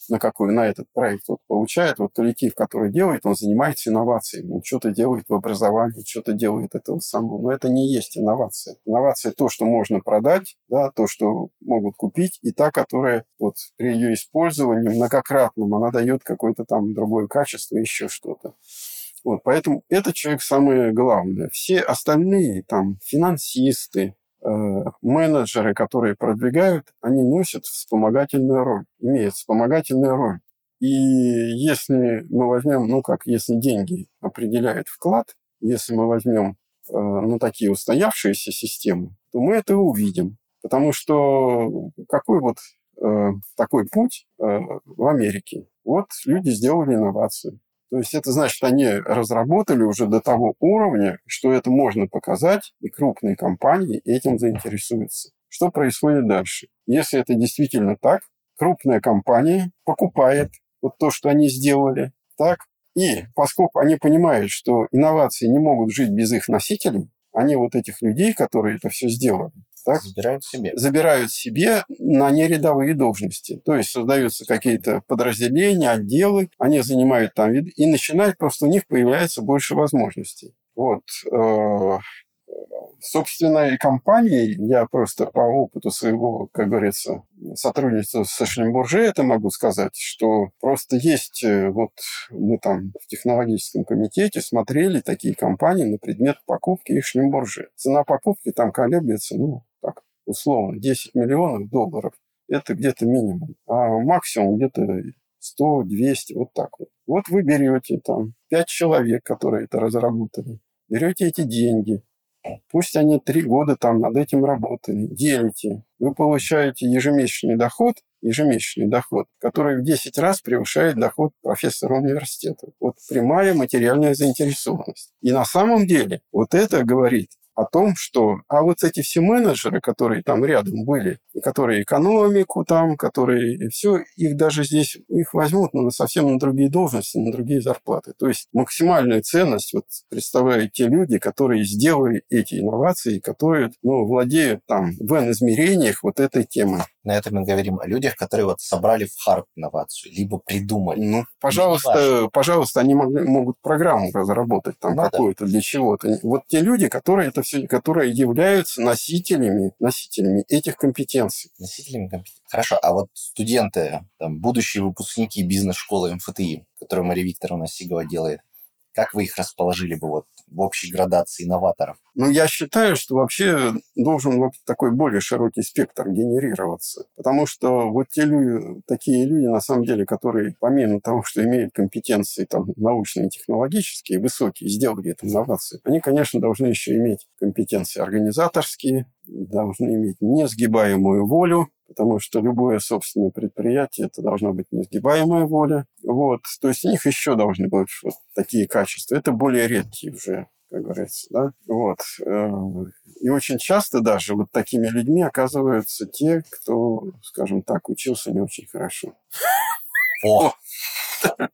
на какой, на этот проект вот получает, вот коллектив, который делает, он занимается инновациями, он что-то делает в образовании, что-то делает этого самого. Но это не есть инновация. Инновация то, что можно продать, да, то, что могут купить, и та, которая вот при ее использовании многократном, она дает какое-то там другое качество, еще что-то. Вот, поэтому этот человек самое главное. Все остальные, там, финансисты, менеджеры, которые продвигают, они носят вспомогательную роль, имеют вспомогательную роль. И если мы возьмем, ну как, если деньги определяют вклад, если мы возьмем э, ну, такие устоявшиеся системы, то мы это увидим. Потому что какой вот э, такой путь э, в Америке? Вот люди сделали инновацию. То есть это значит, они разработали уже до того уровня, что это можно показать, и крупные компании этим заинтересуются. Что происходит дальше? Если это действительно так, крупная компания покупает вот то, что они сделали, так, и поскольку они понимают, что инновации не могут жить без их носителей, они вот этих людей, которые это все сделали, так, забирают себе. Забирают себе на нерядовые должности. То есть создаются какие-то подразделения, отделы, они занимают там вид, и начинает просто у них появляется больше возможностей. Вот. Э, собственно, и компании, я просто по опыту своего, как говорится, сотрудничества с Шлембурже это могу сказать, что просто есть, э, вот мы там в технологическом комитете смотрели такие компании на предмет покупки их Шлембурже. Цена покупки там колеблется, ну, условно, 10 миллионов долларов, это где-то минимум. А максимум где-то 100, 200, вот так вот. Вот вы берете там 5 человек, которые это разработали, берете эти деньги, пусть они три года там над этим работали, делите, вы получаете ежемесячный доход, ежемесячный доход, который в 10 раз превышает доход профессора университета. Вот прямая материальная заинтересованность. И на самом деле вот это говорит о том, что... А вот эти все менеджеры, которые там рядом были, которые экономику там, которые... Все, их даже здесь, их возьмут ну, совсем на другие должности, на другие зарплаты. То есть максимальную ценность вот представляют те люди, которые сделали эти инновации, которые ну, владеют там в N-измерениях вот этой темой. На этом мы говорим о людях, которые вот собрали в Харп инновацию, либо придумали. Ну, пожалуйста, пожалуйста, они могли, могут программу разработать там ну, какую-то да. для чего-то. Вот те люди, которые это все, которые являются носителями, носителями этих компетенций. Носителями компетенций. Хорошо, а вот студенты, там, будущие выпускники бизнес-школы МФТИ, которую Мария Викторовна Сигова делает, как вы их расположили бы вот в общей градации инноваторов? Ну, я считаю, что вообще должен вот такой более широкий спектр генерироваться. Потому что вот те люди, такие люди, на самом деле, которые помимо того, что имеют компетенции там, научные технологические, высокие, сделали эту инновацию, они, конечно, должны еще иметь компетенции организаторские, должны иметь несгибаемую волю, потому что любое собственное предприятие это должна быть несгибаемая воля. Вот. То есть у них еще должны быть вот такие качества. Это более редкие уже как говорится, да, вот. Э, и очень часто даже вот такими людьми оказываются те, кто, скажем так, учился не очень хорошо. О! [LAUGHS]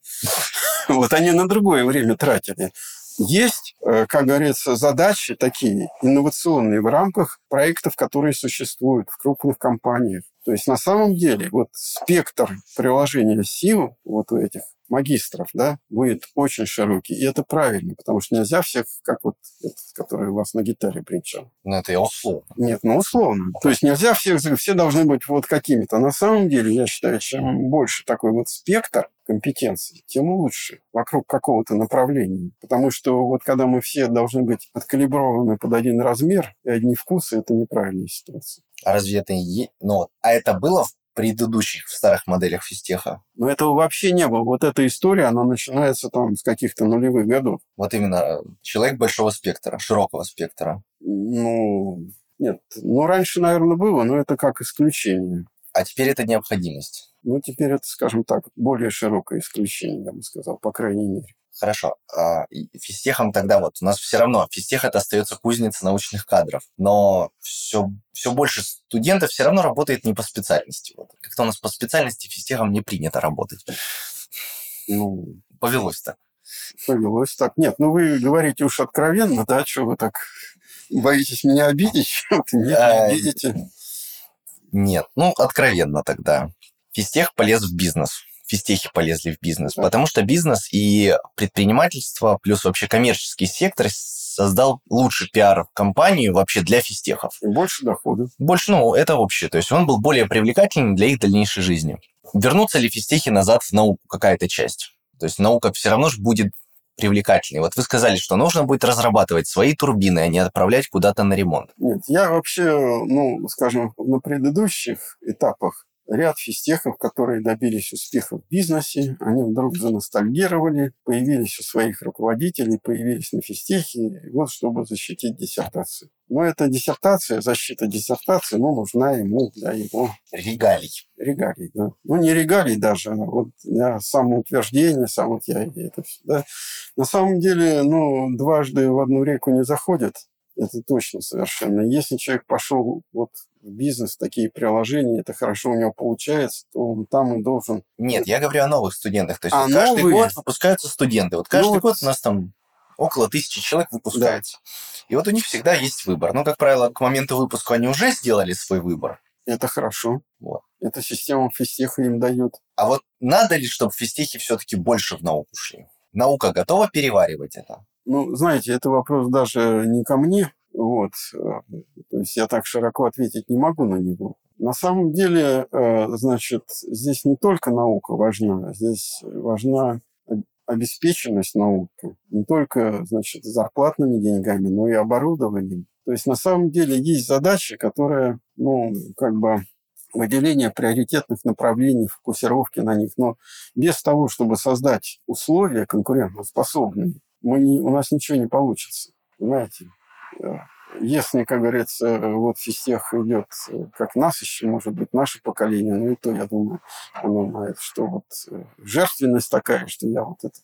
Вот они на другое время тратили. Есть, э, как говорится, задачи такие инновационные в рамках проектов, которые существуют в крупных компаниях. То есть на самом деле вот спектр приложения сил вот у этих магистров, да, будет очень широкий. И это правильно, потому что нельзя всех, как вот этот, который у вас на гитаре бренчал. Ну, это я условно. Нет, ну условно. То есть нельзя всех, все должны быть вот какими-то. На самом деле, я считаю, чем больше такой вот спектр компетенций, тем лучше вокруг какого-то направления. Потому что вот когда мы все должны быть откалиброваны под один размер и одни вкусы, это неправильная ситуация. А разве это не... Ну, а это было в предыдущих, в старых моделях физтеха? Но этого вообще не было. Вот эта история, она начинается там с каких-то нулевых годов. Вот именно э, человек большого спектра, широкого спектра. Ну, нет. Ну, раньше, наверное, было, но это как исключение. А теперь это необходимость. Ну, теперь это, скажем так, более широкое исключение, я бы сказал, по крайней мере. Хорошо. А физтехом тогда вот у нас все равно физтех это остается кузница научных кадров, но все, все больше студентов все равно работает не по специальности. Вот. Как-то у нас по специальности физтехом не принято работать. Ну, повелось так. Повелось так. Нет, ну вы говорите уж откровенно, да, что вы так боитесь меня обидеть? [LAUGHS] Нет, не а, обидите. Нет, ну, откровенно тогда. Физтех полез в бизнес физтехи полезли в бизнес, потому что бизнес и предпринимательство, плюс вообще коммерческий сектор создал лучший пиар-компанию вообще для физтехов. И больше доходов. Больше, ну, это общее. То есть он был более привлекательным для их дальнейшей жизни. Вернутся ли физтехи назад в науку какая-то часть? То есть наука все равно же будет привлекательней. Вот вы сказали, что нужно будет разрабатывать свои турбины, а не отправлять куда-то на ремонт. Нет, я вообще, ну, скажем, на предыдущих этапах ряд физтехов, которые добились успеха в бизнесе, они вдруг заностальгировали, появились у своих руководителей, появились на физтехе, вот чтобы защитить диссертацию. Но эта диссертация, защита диссертации, ну, нужна ему для его... Регалий. Регалий, да. Ну, не регалий даже, а вот для самоутверждения, сам вот я это все, да. На самом деле, ну, дважды в одну реку не заходят, это точно совершенно. Если человек пошел вот в бизнес, такие приложения, это хорошо у него получается, то он там и должен... Нет, я говорю о новых студентах. То есть а вот каждый новые? год выпускаются студенты. Вот каждый ну, год у нас там около тысячи человек выпускается. Да. И вот у них всегда есть выбор. Но, как правило, к моменту выпуска они уже сделали свой выбор. Это хорошо. Вот. Эта система физтеха им дает. А вот надо ли, чтобы физтехи все-таки больше в науку шли? Наука готова переваривать это? Ну, знаете, это вопрос даже не ко мне, вот. Э, то есть я так широко ответить не могу на него. На самом деле, э, значит, здесь не только наука важна, здесь важна обеспеченность науки. Не только, значит, зарплатными деньгами, но и оборудованием. То есть на самом деле есть задачи, которые, ну, как бы выделение приоритетных направлений, фокусировки на них. Но без того, чтобы создать условия конкурентоспособные, мы не, у нас ничего не получится. Понимаете? Если, как говорится, вот физтех идет, как нас еще, может быть, наше поколение, ну и то, я думаю, оно знает, что вот э, жертвенность такая, что я вот этот,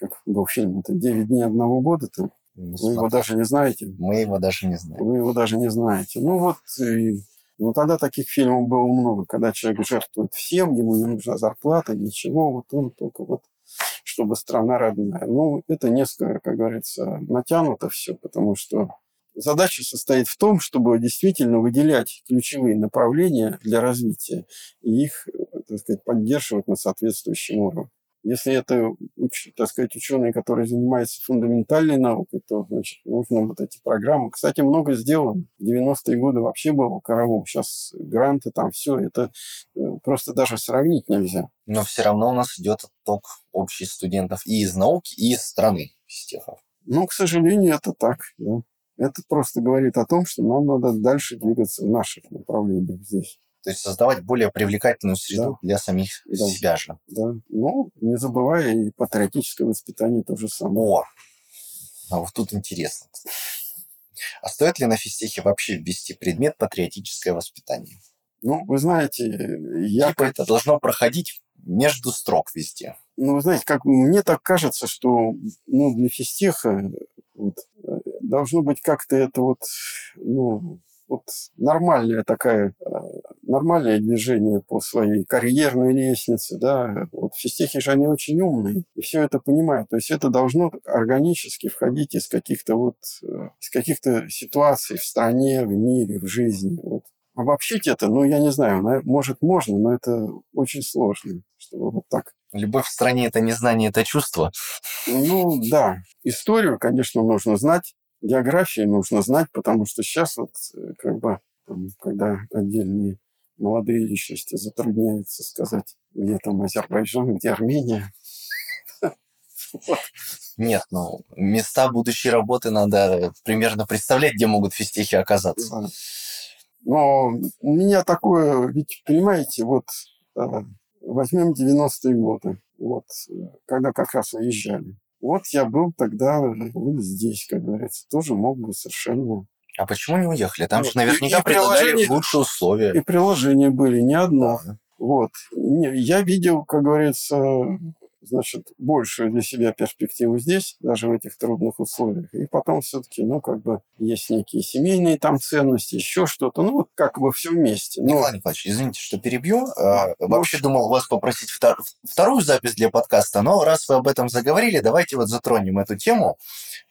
как был фильм, это «Девять дней одного года», там, вы его даже не знаете. Мы его даже не знаем. Вы его даже не знаете. Ну вот, и, ну тогда таких фильмов было много, когда человек жертвует всем, ему не нужна зарплата, ничего, вот он только вот чтобы страна родная. Ну, это несколько, как говорится, натянуто все, потому что задача состоит в том, чтобы действительно выделять ключевые направления для развития и их, так сказать, поддерживать на соответствующем уровне. Если это, так сказать, ученые, которые занимаются фундаментальной наукой, то, значит, нужно вот эти программы. Кстати, много сделано. В 90-е годы вообще было коровом. Сейчас гранты там, все. Это э, просто даже сравнить нельзя. Но все равно у нас идет отток общий студентов и из науки, и из страны физтехов. Ну, к сожалению, это так, да. Это просто говорит о том, что нам надо дальше двигаться в наших направлениях здесь. То есть создавать более привлекательную среду да. для самих да. себя же. Да. Ну, не забывая и патриотическое воспитание то же самое. О, а вот тут интересно. А стоит ли на физтехе вообще ввести предмет патриотическое воспитание? Ну, вы знаете, я... Типа это должно проходить между строк везде. Ну, вы знаете, как мне так кажется, что ну, для физтеха вот, э, должно быть как-то это вот, ну, вот нормальная такая, э, нормальное движение по своей карьерной лестнице, да, вот физтехи же они очень умные, и все это понимают, то есть это должно органически входить из каких-то вот, э, из каких-то ситуаций в стране, в мире, в жизни, вот. Обобщить это, ну, я не знаю, может, можно, но это очень сложно, чтобы вот так Любовь в стране – это не знание, это чувство. Ну, да. Историю, конечно, нужно знать. Географию нужно знать, потому что сейчас вот э, как бы, там, когда отдельные молодые личности затрудняются сказать, где там Азербайджан, где Армения. Нет, ну, места будущей работы надо примерно представлять, где могут физтехи оказаться. Но у меня такое, ведь, понимаете, вот э, возьмем 90-е годы, вот, когда как раз уезжали. Вот я был тогда вот здесь, как говорится, тоже мог бы совершенно... А почему не уехали? Там же наверняка и, предлагали лучшие условия. И приложения были, не одно. Да. Вот. Я видел, как говорится, значит, большую для себя перспективу здесь, даже в этих трудных условиях. И потом все-таки, ну, как бы, есть некие семейные там ценности, еще что-то, ну, вот как бы все вместе. Но... Николай Николаевич, извините, что перебью. А, вообще думал вас попросить втор... вторую запись для подкаста, но раз вы об этом заговорили, давайте вот затронем эту тему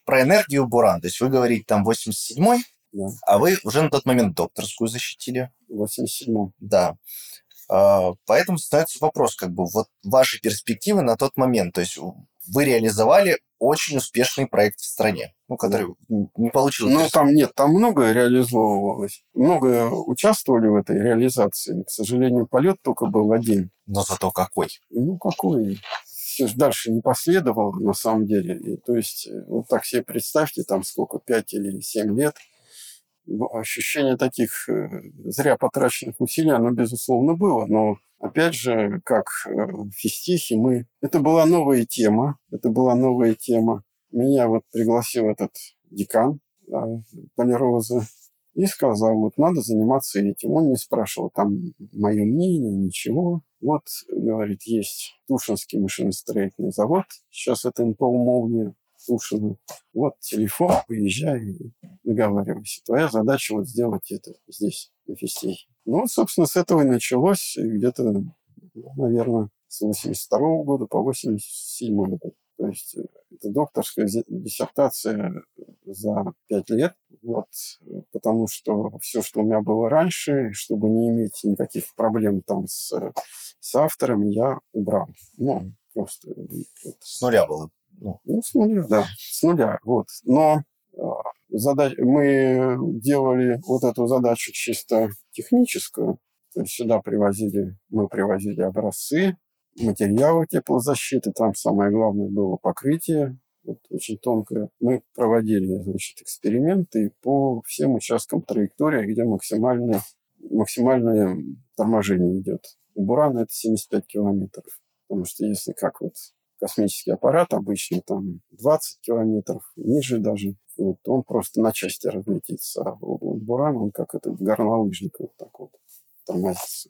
про энергию Буран. То есть вы говорите там 87-й, да. а вы уже на тот момент докторскую защитили. В 87-м. Да. А, поэтому становится вопрос, как бы, вот ваши перспективы на тот момент. То есть вы реализовали очень успешный проект в стране, ну, который не получил. Ну, там нет, там многое реализовывалось. Много участвовали в этой реализации. К сожалению, полет только был один. Но зато какой? Ну, какой? Дальше не последовало, на самом деле. И, то есть, вот так себе представьте, там сколько, пять или семь лет – ощущение таких э, зря потраченных усилий, оно, безусловно, было. Но, опять же, как э, в физтехе, мы... Это была новая тема. Это была новая тема. Меня вот пригласил этот декан Полироза и сказал, вот надо заниматься этим. Он не спрашивал там мое мнение, ничего. Вот, говорит, есть Тушинский машиностроительный завод. Сейчас это НПО «Молния». Тушина. Вот телефон, поезжай и договаривайся. Твоя задача вот сделать это здесь, на фестихе. Ну, собственно, с этого и началось где-то, наверное, с 82 -го года по 87 год. То есть э, это докторская диссертация за пять лет. Вот, потому что все, что у меня было раньше, чтобы не иметь никаких проблем там с, с автором, я убрал. Ну, просто... Вот. С нуля было ну, ну, с нуля, да, с нуля. Вот. Но а, задач... мы делали вот эту задачу чисто техническую. То есть сюда привозили, мы привозили образцы, материалы теплозащиты. Там самое главное было покрытие, вот, очень тонкое. Мы проводили, значит, эксперименты по всем участкам траектории, где максимальное, максимальное торможение идет. У Бурана это 75 километров. Потому что если как вот космический аппарат, обычно там 20 километров, ниже даже, вот, он просто на части разлетится. А вот Буран, он как этот горнолыжник вот так вот тормозится.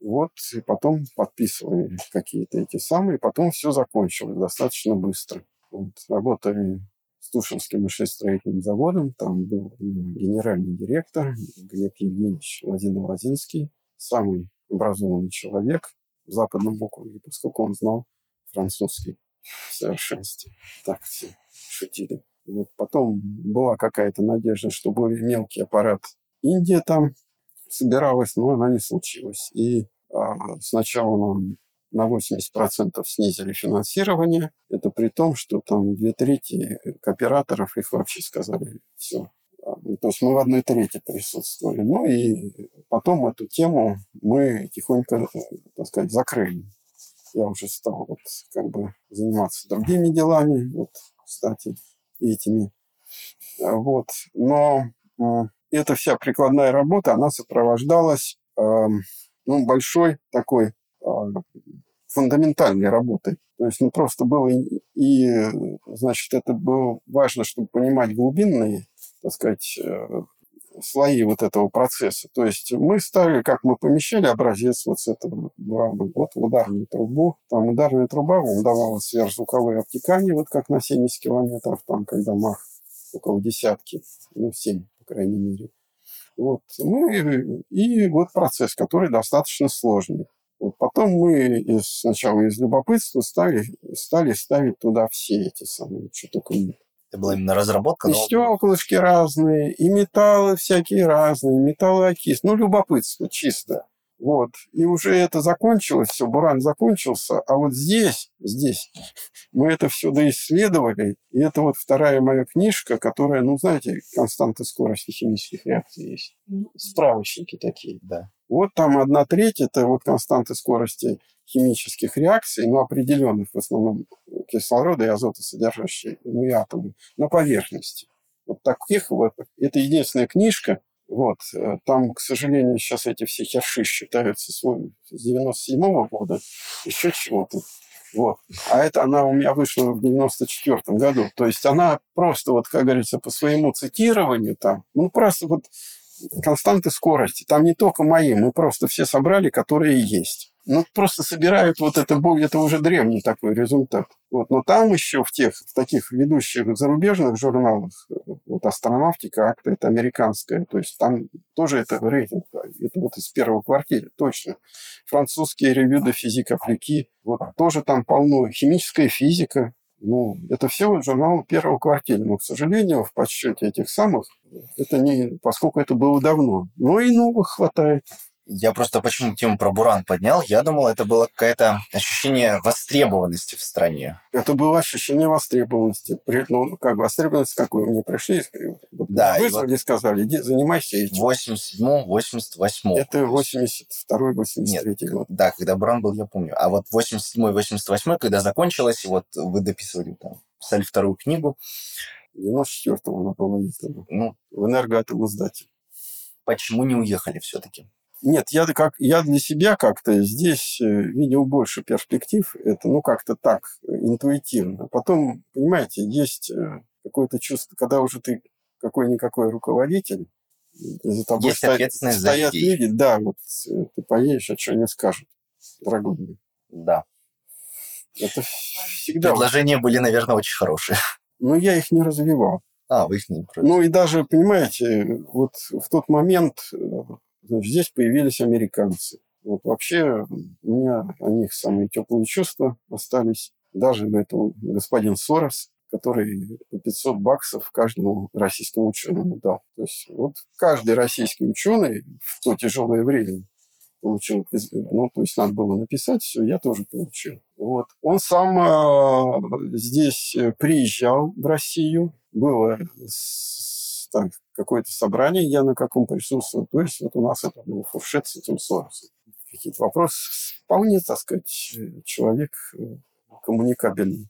Вот, и потом подписывали какие-то эти самые, потом все закончилось достаточно быстро. Вот, работали с Тушинским машиностроительным заводом, там был генеральный директор Глеб Евгеньевич Владимир-Лазинский, самый образованный человек в Западном округе, поскольку он знал французский [LAUGHS] в совершенстве. Так все шутили. Вот потом была какая-то надежда, что более мелкий аппарат Индия там собиралась, но она не случилась. И а, сначала нам на 80% снизили финансирование. Это при том, что там две трети кооператоров их вообще сказали все. А, ну, то есть мы в одной трети присутствовали. Ну и потом эту тему мы тихонько, так сказать, закрыли я уже стал вот как бы заниматься другими делами, вот, кстати, этими. А, вот. Но э, эта вся прикладная работа, она сопровождалась э, ну, большой такой э, фундаментальной работой. То есть, ну, просто было и, и, значит, это было важно, чтобы понимать глубинные, так сказать, слои вот этого процесса. То есть мы ставили, как мы помещали образец вот с этого бурана, вот в ударную трубу. Там ударная труба вам давала сверхзвуковые обтекания, вот как на 70 километров, там, когда мах около десятки, ну, 7, по крайней мере. Вот. Ну и, вот процесс, который достаточно сложный. Вот потом мы из, сначала из любопытства стали, стали ставить туда все эти самые, что только. Это была именно разработка? И стеклышки разные, и металлы всякие разные, металлы окис. Ну, любопытство чисто. Вот. И уже это закончилось, все, Буран закончился. А вот здесь, здесь мы это все доисследовали. И это вот вторая моя книжка, которая, ну, знаете, константы скорости химических реакций есть. Справочники такие. Да. Вот там одна треть – это вот константы скорости химических реакций, но определенных в основном кислорода и азота содержащие, ну и атомы, на поверхности. Вот таких вот. Это единственная книжка, вот. Э, там, к сожалению, сейчас эти все херши считаются с 97 -го года, еще чего-то. Вот. А это она у меня вышла в 94 году. То есть она просто, вот, как говорится, по своему цитированию там, ну, просто вот константы скорости. Там не только мои, мы просто все собрали, которые есть. Ну, просто собирают вот это, это уже древний такой результат. Вот. Но там еще в тех, в таких ведущих зарубежных журналах, вот астронавтика, акта, это американская, то есть там тоже это рейтинг, это вот из первого квартира, точно. Французские ревью де физик апплики, вот тоже там полно. Химическая физика, ну, это все вот журнал первого квартира. Но, к сожалению, в подсчете этих самых, это не, поскольку это было давно. Но и новых хватает. Я просто почему тему про Буран поднял? Я думал, это было какое-то ощущение востребованности в стране. Это было ощущение востребованности. Ну, как востребованность, какую мне пришли, да, вызвали, вот сказали, иди, занимайся этим. В 87-м, 88 Это 82-й, 83 год. Да, когда Буран был, я помню. А вот 87-й, 88 когда закончилось, и вот вы дописывали там, писали вторую книгу. В 94-м она была издана. Ну, в энергоатом издатель. Почему не уехали все-таки? Нет, я, как, я для себя как-то здесь э, видел больше перспектив. Это, ну, как-то так, интуитивно. Потом, понимаете, есть э, какое-то чувство, когда уже ты какой-никакой руководитель, за тобой есть стоят, стоят люди, да, вот э, ты поедешь, а что они скажут, дорогой мой. Да. Это всегда... Предложения были, наверное, очень хорошие. [LAUGHS] Но я их не развивал. А, вы их не Ну и даже, понимаете, вот в тот момент Значит, здесь появились американцы. Вот вообще у меня о них самые теплые чувства остались. Даже это господин Сорос, который по 500 баксов каждому российскому ученому дал. То есть вот каждый российский ученый в то тяжелое время получил, ну, то есть надо было написать все, я тоже получил. Вот. Он сам э, здесь приезжал в Россию, было там какое-то собрание, я на каком присутствовал. То есть вот у нас это был фуршет с этим Соросом. Какие-то вопросы. Вполне, так сказать, человек э, коммуникабельный.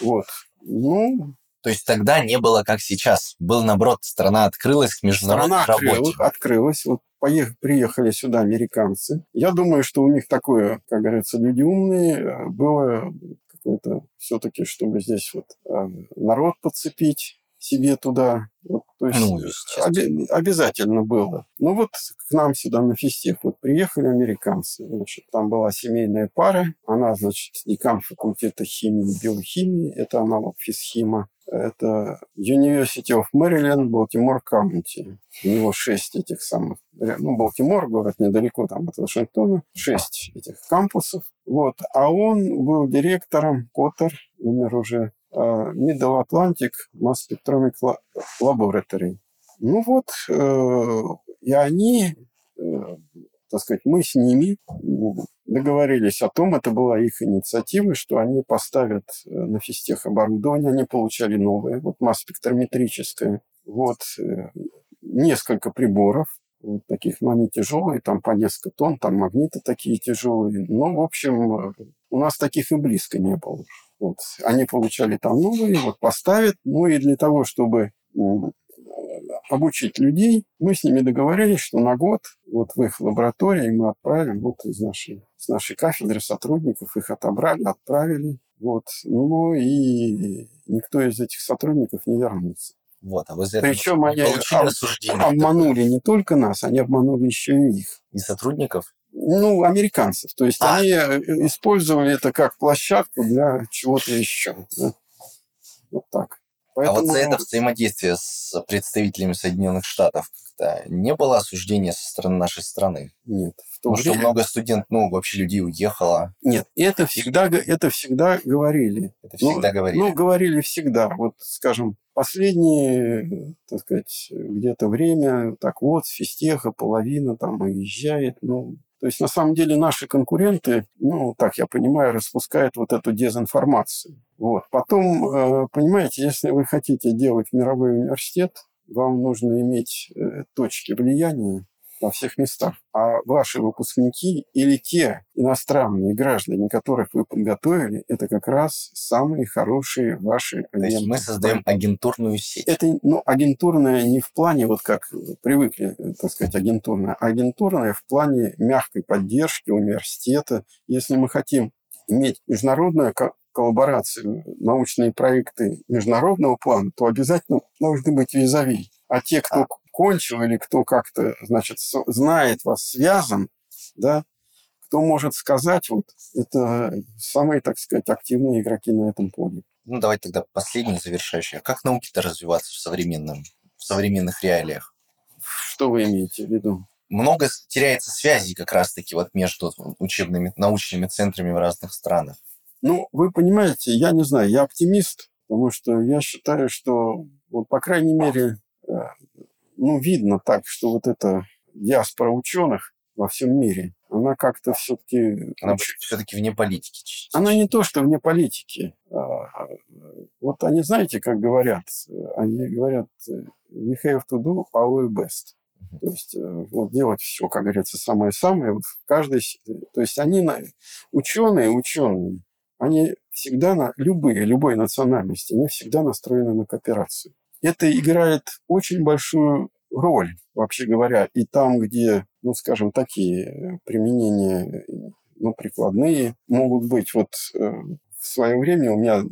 Вот. Ну, то есть тогда не было как сейчас. Был, наоборот, страна открылась к международной страна работе. Открылась, открылась. Вот поехали, приехали сюда американцы. Я думаю, что у них такое, как говорится, люди умные. Э, было какое-то все-таки, чтобы здесь вот э, народ подцепить себе туда. Вот, то есть ну, оби- обязательно было. Ну вот к нам сюда на физтех вот приехали американцы. Значит, там была семейная пара. Она, значит, декан факультета химии и биохимии. Это аналог физхима. Это University of Maryland, Балтимор Каунти. У него шесть этих самых... Ну, Балтимор, город недалеко там от Вашингтона. Шесть этих кампусов. Вот. А он был директором Коттер, умер уже Middle Atlantic Mass Spectromic Laboratory. Ну вот, э, и они, э, так сказать, мы с ними договорились о том, это была их инициатива, что они поставят на физтех оборудование, они получали новое, вот масс-спектрометрическое, вот несколько приборов, вот таких, но они тяжелые, там по несколько тонн, там магниты такие тяжелые. Но, в общем, у нас таких и близко не было. Вот. Они получали там новые, вот поставят. Ну и для того, чтобы обучить людей, мы с ними договорились, что на год вот в их лаборатории мы отправим вот из нашей, из нашей кафедры сотрудников, их отобрали, отправили. Вот. Ну и никто из этих сотрудников не вернулся. Вот, а возле Причем они об, обманули не только нас, они обманули еще и их. И сотрудников? Ну, американцев. То есть а. они э, использовали это как площадку для чего-то еще. Да? Вот так. Поэтому... А вот за это взаимодействие с представителями Соединенных Штатов как-то не было осуждения со стороны нашей страны? Нет. В том, что много студентов, ну, вообще людей уехало. Нет, это всегда, это всегда говорили. Это всегда ну, говорили? Ну, говорили всегда. Вот, скажем, последнее, так сказать, где-то время, так вот, с физтеха половина там уезжает. Ну, То есть, на самом деле, наши конкуренты, ну, так я понимаю, распускают вот эту дезинформацию. Вот. Потом, э, понимаете, если вы хотите делать мировой университет, вам нужно иметь э, точки влияния во всех местах. А ваши выпускники или те иностранные граждане, которых вы подготовили, это как раз самые хорошие ваши агенты. То есть мы создаем агентурную сеть. Это ну, агентурная не в плане, вот как привыкли, так сказать, агентурная, а агентурная в плане мягкой поддержки университета. Если мы хотим иметь международную коллаборацию, научные проекты международного плана, то обязательно должны быть визави. А те, кто а кончил или кто как-то, значит, знает вас, связан, да, кто может сказать, вот это самые, так сказать, активные игроки на этом поле. Ну, давайте тогда последний завершающий. А как науке-то развиваться в, современном, в современных реалиях? Что вы имеете в виду? Много теряется связи как раз-таки вот между учебными, научными центрами в разных странах. Ну, вы понимаете, я не знаю, я оптимист, потому что я считаю, что, вот, по крайней мере, э, ну, видно так, что вот эта диаспора ученых во всем мире, она как-то все-таки... Она все-таки вне политики. Она не то, что вне политики. А, вот они, знаете, как говорят? Они говорят, we have to do our best. То есть э, вот делать все, как говорится, самое-самое. Вот в каждой... То есть они, ученые, ученые, они всегда на любые, любой национальности, они всегда настроены на кооперацию это играет очень большую роль, вообще говоря, и там, где, ну, скажем, такие применения, ну, прикладные могут быть. Вот э, в свое время у меня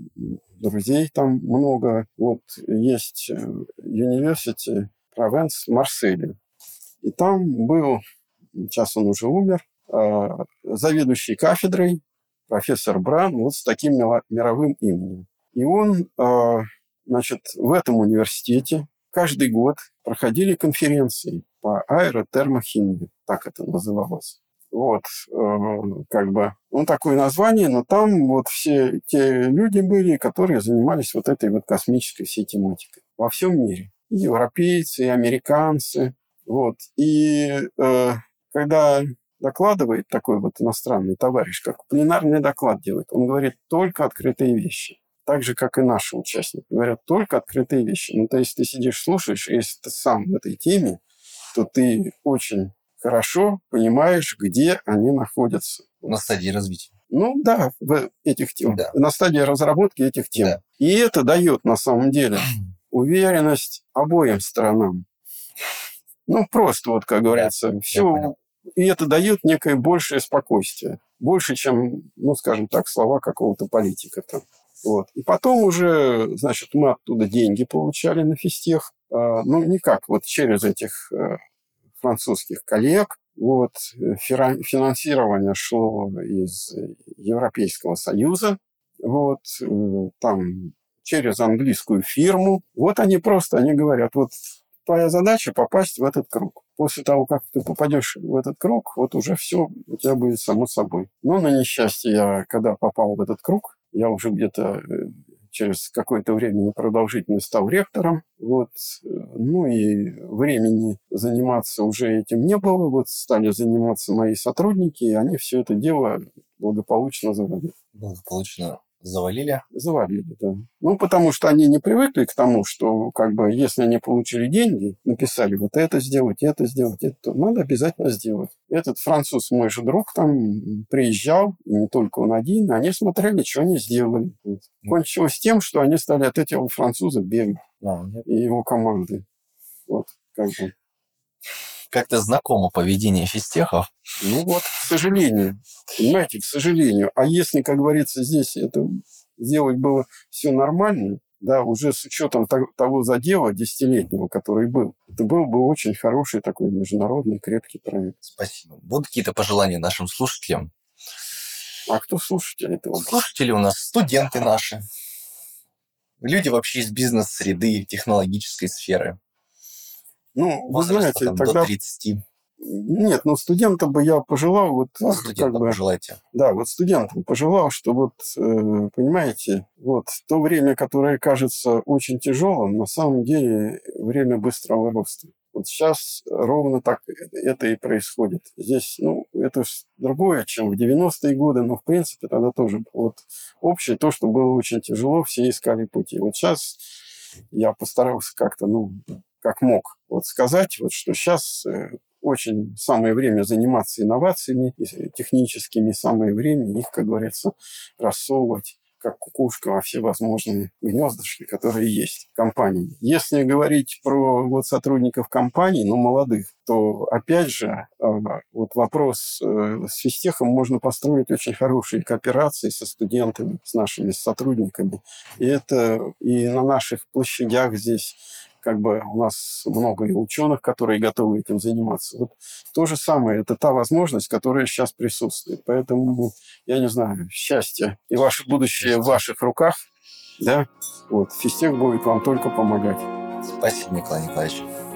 друзей там много. Вот есть университет Провенс Марселе. И там был, сейчас он уже умер, э, заведующий кафедрой профессор Бран вот с таким мировым именем. И он э, Значит, в этом университете каждый год проходили конференции по аэротермохимии, так это называлось. Вот, э, как бы, ну, такое название, но там вот все те люди были, которые занимались вот этой вот космической всей тематикой во всем мире. И европейцы, и американцы, вот. И э, когда докладывает такой вот иностранный товарищ, как пленарный доклад делает, он говорит только открытые вещи так же, как и наши участники, говорят только открытые вещи. Ну, то есть ты сидишь, слушаешь, и если ты сам в этой теме, то ты очень хорошо понимаешь, где они находятся. На стадии развития. Ну да, в этих тем, да. на стадии разработки этих тем. Да. И это дает на самом деле [CLEARS THROAT] уверенность обоим сторонам. Ну, просто вот, как говорится, да, все. И это дает некое большее спокойствие. Больше, чем, ну, скажем так, слова какого-то политика там. Вот. И потом уже, значит, мы оттуда деньги получали на физтех. А, ну, никак, вот через этих э, французских коллег. Вот. Финансирование шло из Европейского Союза. Вот. Э, там через английскую фирму. Вот они просто, они говорят, вот твоя задача попасть в этот круг. После того, как ты попадешь в этот круг, вот уже все у тебя будет само собой. Но на несчастье я, когда попал в этот круг, я уже где-то э, через какое-то время непродолжительно стал ректором. Вот. Э, ну и времени заниматься уже этим не было. Вот стали заниматься мои сотрудники, и они все это дело благополучно заводили. Благополучно Завалили? Завалили, да. Ну, потому что они не привыкли к тому, что, как бы, если они получили деньги, написали вот это сделать, это сделать, это, то надо обязательно сделать. Этот француз, мой же друг, там приезжал, и не только он один, они смотрели, что они сделали. Вот. Кончилось тем, что они стали от этого француза бегать. А, и его команды. Вот, как бы как-то знакомо поведение физтехов. Ну вот, к сожалению. Понимаете, к сожалению. А если, как говорится, здесь это сделать было все нормально, да, уже с учетом того задела десятилетнего, который был, это был бы очень хороший такой международный крепкий проект. Спасибо. Будут какие-то пожелания нашим слушателям? А кто слушатели этого? Слушатели у нас студенты наши. Люди вообще из бизнес-среды, технологической сферы. Ну, вы знаете, там, тогда... До 30. Нет, ну студентам бы я пожелал вот ну, как бы, пожелайте. Да, вот студентам пожелал, что вот э, понимаете, вот то время, которое кажется очень тяжелым, на самом деле время быстрого роста. Вот сейчас ровно так это и происходит. Здесь, ну, это другое, чем в 90-е годы, но в принципе тогда тоже вот общее то, что было очень тяжело, все искали пути. Вот сейчас я постарался как-то, ну, как мог, вот сказать, вот, что сейчас э, очень самое время заниматься инновациями техническими, самое время их, как говорится, рассовывать как кукушка во все возможные гнездышки, которые есть в компании. Если говорить про вот сотрудников компании, ну, молодых, то, опять же, а, вот вопрос э, с физтехом можно построить очень хорошие кооперации со студентами, с нашими сотрудниками. И это и на наших площадях здесь как бы у нас много и ученых, которые готовы этим заниматься. Вот то же самое, это та возможность, которая сейчас присутствует. Поэтому, я не знаю, счастье и ваше будущее в ваших руках, да, вот, физтех будет вам только помогать. Спасибо, Николай Николаевич.